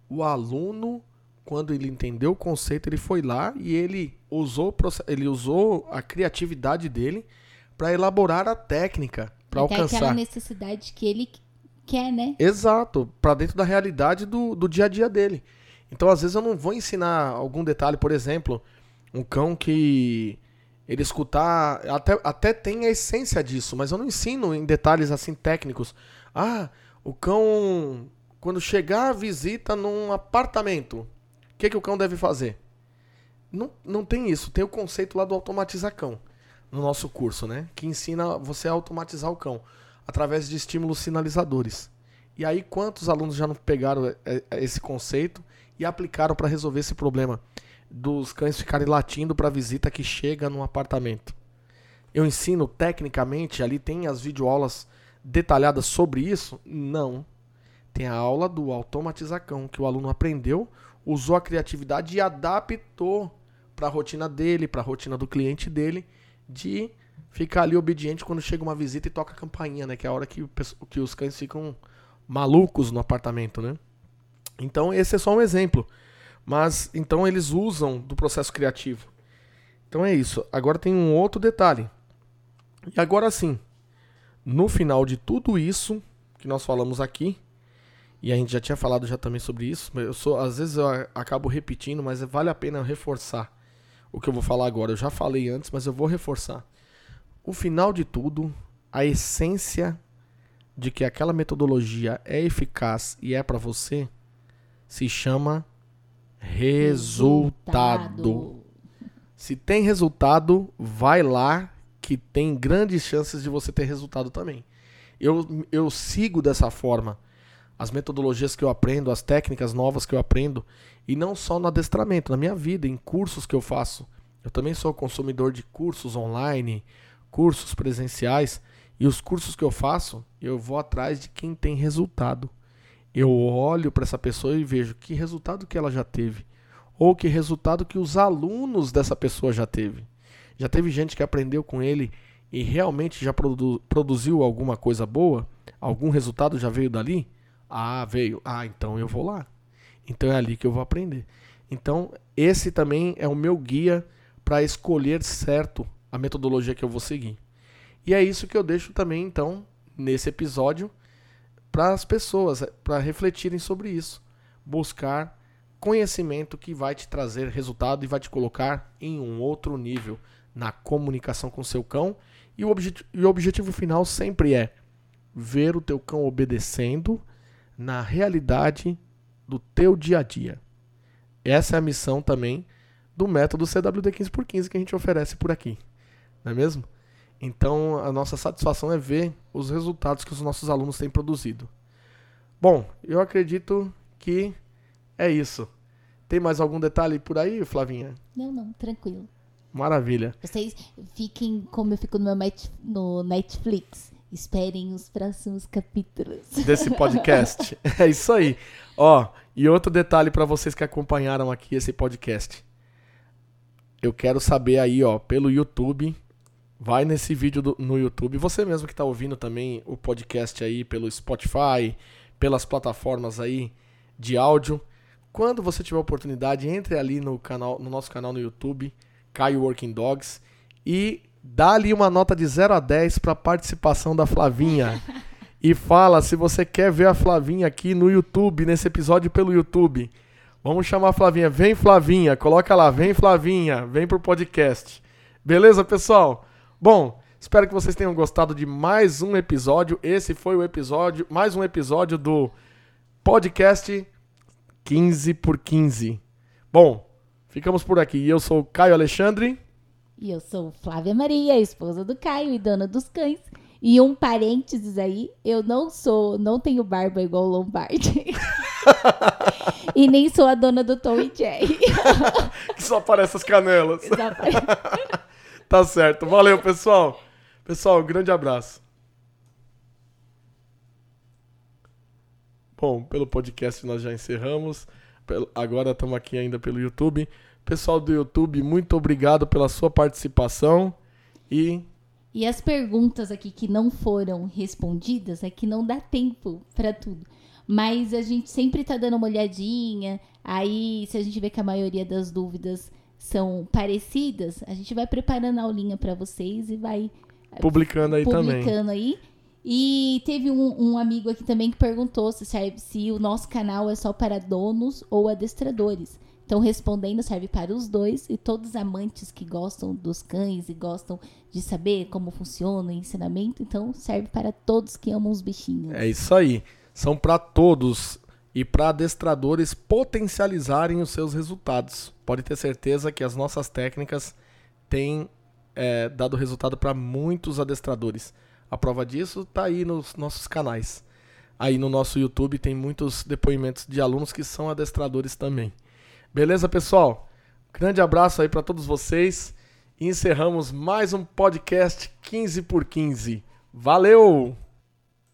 O aluno, quando ele entendeu o conceito, ele foi lá e ele usou, ele usou a criatividade dele para elaborar a técnica, para Até aquela alcançar. necessidade que ele quer, né? Exato, para dentro da realidade do, do dia a dia dele. Então, às vezes, eu não vou ensinar algum detalhe, por exemplo, um cão que ele escutar. Até, até tem a essência disso, mas eu não ensino em detalhes assim técnicos. Ah, o cão, quando chegar a visita num apartamento, o que, que o cão deve fazer? Não, não tem isso. Tem o conceito lá do automatizar cão no nosso curso, né? Que ensina você a automatizar o cão através de estímulos sinalizadores. E aí, quantos alunos já não pegaram é, é, esse conceito e aplicaram para resolver esse problema dos cães ficarem latindo para visita que chega no apartamento. Eu ensino tecnicamente, ali tem as videoaulas detalhadas sobre isso? Não. Tem a aula do automatizacão, que o aluno aprendeu, usou a criatividade e adaptou para a rotina dele, para a rotina do cliente dele, de ficar ali obediente quando chega uma visita e toca a campainha, né? Que é a hora que, que os cães ficam malucos no apartamento, né? Então esse é só um exemplo. Mas então eles usam do processo criativo. Então é isso. Agora tem um outro detalhe. E agora sim, no final de tudo isso que nós falamos aqui, e a gente já tinha falado já também sobre isso, eu sou, às vezes eu acabo repetindo, mas vale a pena reforçar o que eu vou falar agora. Eu já falei antes, mas eu vou reforçar. O final de tudo, a essência de que aquela metodologia é eficaz e é para você, se chama resultado. resultado. Se tem resultado, vai lá que tem grandes chances de você ter resultado também. Eu, eu sigo dessa forma as metodologias que eu aprendo, as técnicas novas que eu aprendo, e não só no adestramento, na minha vida, em cursos que eu faço. Eu também sou consumidor de cursos online, cursos presenciais, e os cursos que eu faço, eu vou atrás de quem tem resultado. Eu olho para essa pessoa e vejo que resultado que ela já teve, ou que resultado que os alunos dessa pessoa já teve. Já teve gente que aprendeu com ele e realmente já produ produziu alguma coisa boa? Algum resultado já veio dali? Ah, veio. Ah, então eu vou lá. Então é ali que eu vou aprender. Então, esse também é o meu guia para escolher certo a metodologia que eu vou seguir. E é isso que eu deixo também, então, nesse episódio, para as pessoas, para refletirem sobre isso. Buscar conhecimento que vai te trazer resultado e vai te colocar em um outro nível na comunicação com seu cão. E o, objet e o objetivo final sempre é ver o teu cão obedecendo na realidade do teu dia a dia. Essa é a missão também do método CWD 15x15 que a gente oferece por aqui. Não é mesmo? Então, a nossa satisfação é ver os resultados que os nossos alunos têm produzido. Bom, eu acredito que é isso. Tem mais algum detalhe por aí, Flavinha? Não, não, tranquilo. Maravilha. Vocês fiquem como eu fico no, Netflix. Esperem os próximos capítulos. Desse podcast. é isso aí. Ó, e outro detalhe para vocês que acompanharam aqui esse podcast. Eu quero saber aí, ó, pelo YouTube. Vai nesse vídeo do, no YouTube. Você mesmo que está ouvindo também o podcast aí pelo Spotify, pelas plataformas aí de áudio. Quando você tiver oportunidade, entre ali no canal, no nosso canal no YouTube Caio Working Dogs. E dá ali uma nota de 0 a 10 para a participação da Flavinha. e fala se você quer ver a Flavinha aqui no YouTube, nesse episódio pelo YouTube. Vamos chamar a Flavinha. Vem, Flavinha. Coloca lá. Vem, Flavinha. Vem pro podcast. Beleza, pessoal? Bom, espero que vocês tenham gostado de mais um episódio. Esse foi o episódio, mais um episódio do podcast 15 por 15. Bom, Ficamos por aqui. Eu sou o Caio Alexandre. E eu sou Flávia Maria, esposa do Caio e dona dos cães. E um parênteses aí, eu não sou, não tenho barba igual o Lombardi. e nem sou a dona do Tom e Jerry. que só aparece as canelas. tá certo. Valeu, pessoal. Pessoal, um grande abraço. Bom, pelo podcast nós já encerramos agora estamos aqui ainda pelo YouTube. Pessoal do YouTube, muito obrigado pela sua participação e e as perguntas aqui que não foram respondidas é que não dá tempo para tudo. Mas a gente sempre tá dando uma olhadinha. Aí, se a gente vê que a maioria das dúvidas são parecidas, a gente vai preparando a aulinha para vocês e vai publicando aí publicando também. Publicando aí. E teve um, um, amigo aqui também que perguntou se, se o nosso canal é só para donos ou adestradores. Então, respondendo, serve para os dois e todos os amantes que gostam dos cães e gostam de saber como funciona o ensinamento. Então, serve para todos que amam os bichinhos. É isso aí. São para todos e para adestradores potencializarem os seus resultados. Pode ter certeza que as nossas técnicas têm é, dado resultado para muitos adestradores. A prova disso está aí nos nossos canais. Aí no nosso YouTube tem muitos depoimentos de alunos que são adestradores também. Beleza, pessoal? Grande abraço aí para todos vocês. E encerramos mais um podcast 15 por 15. Valeu!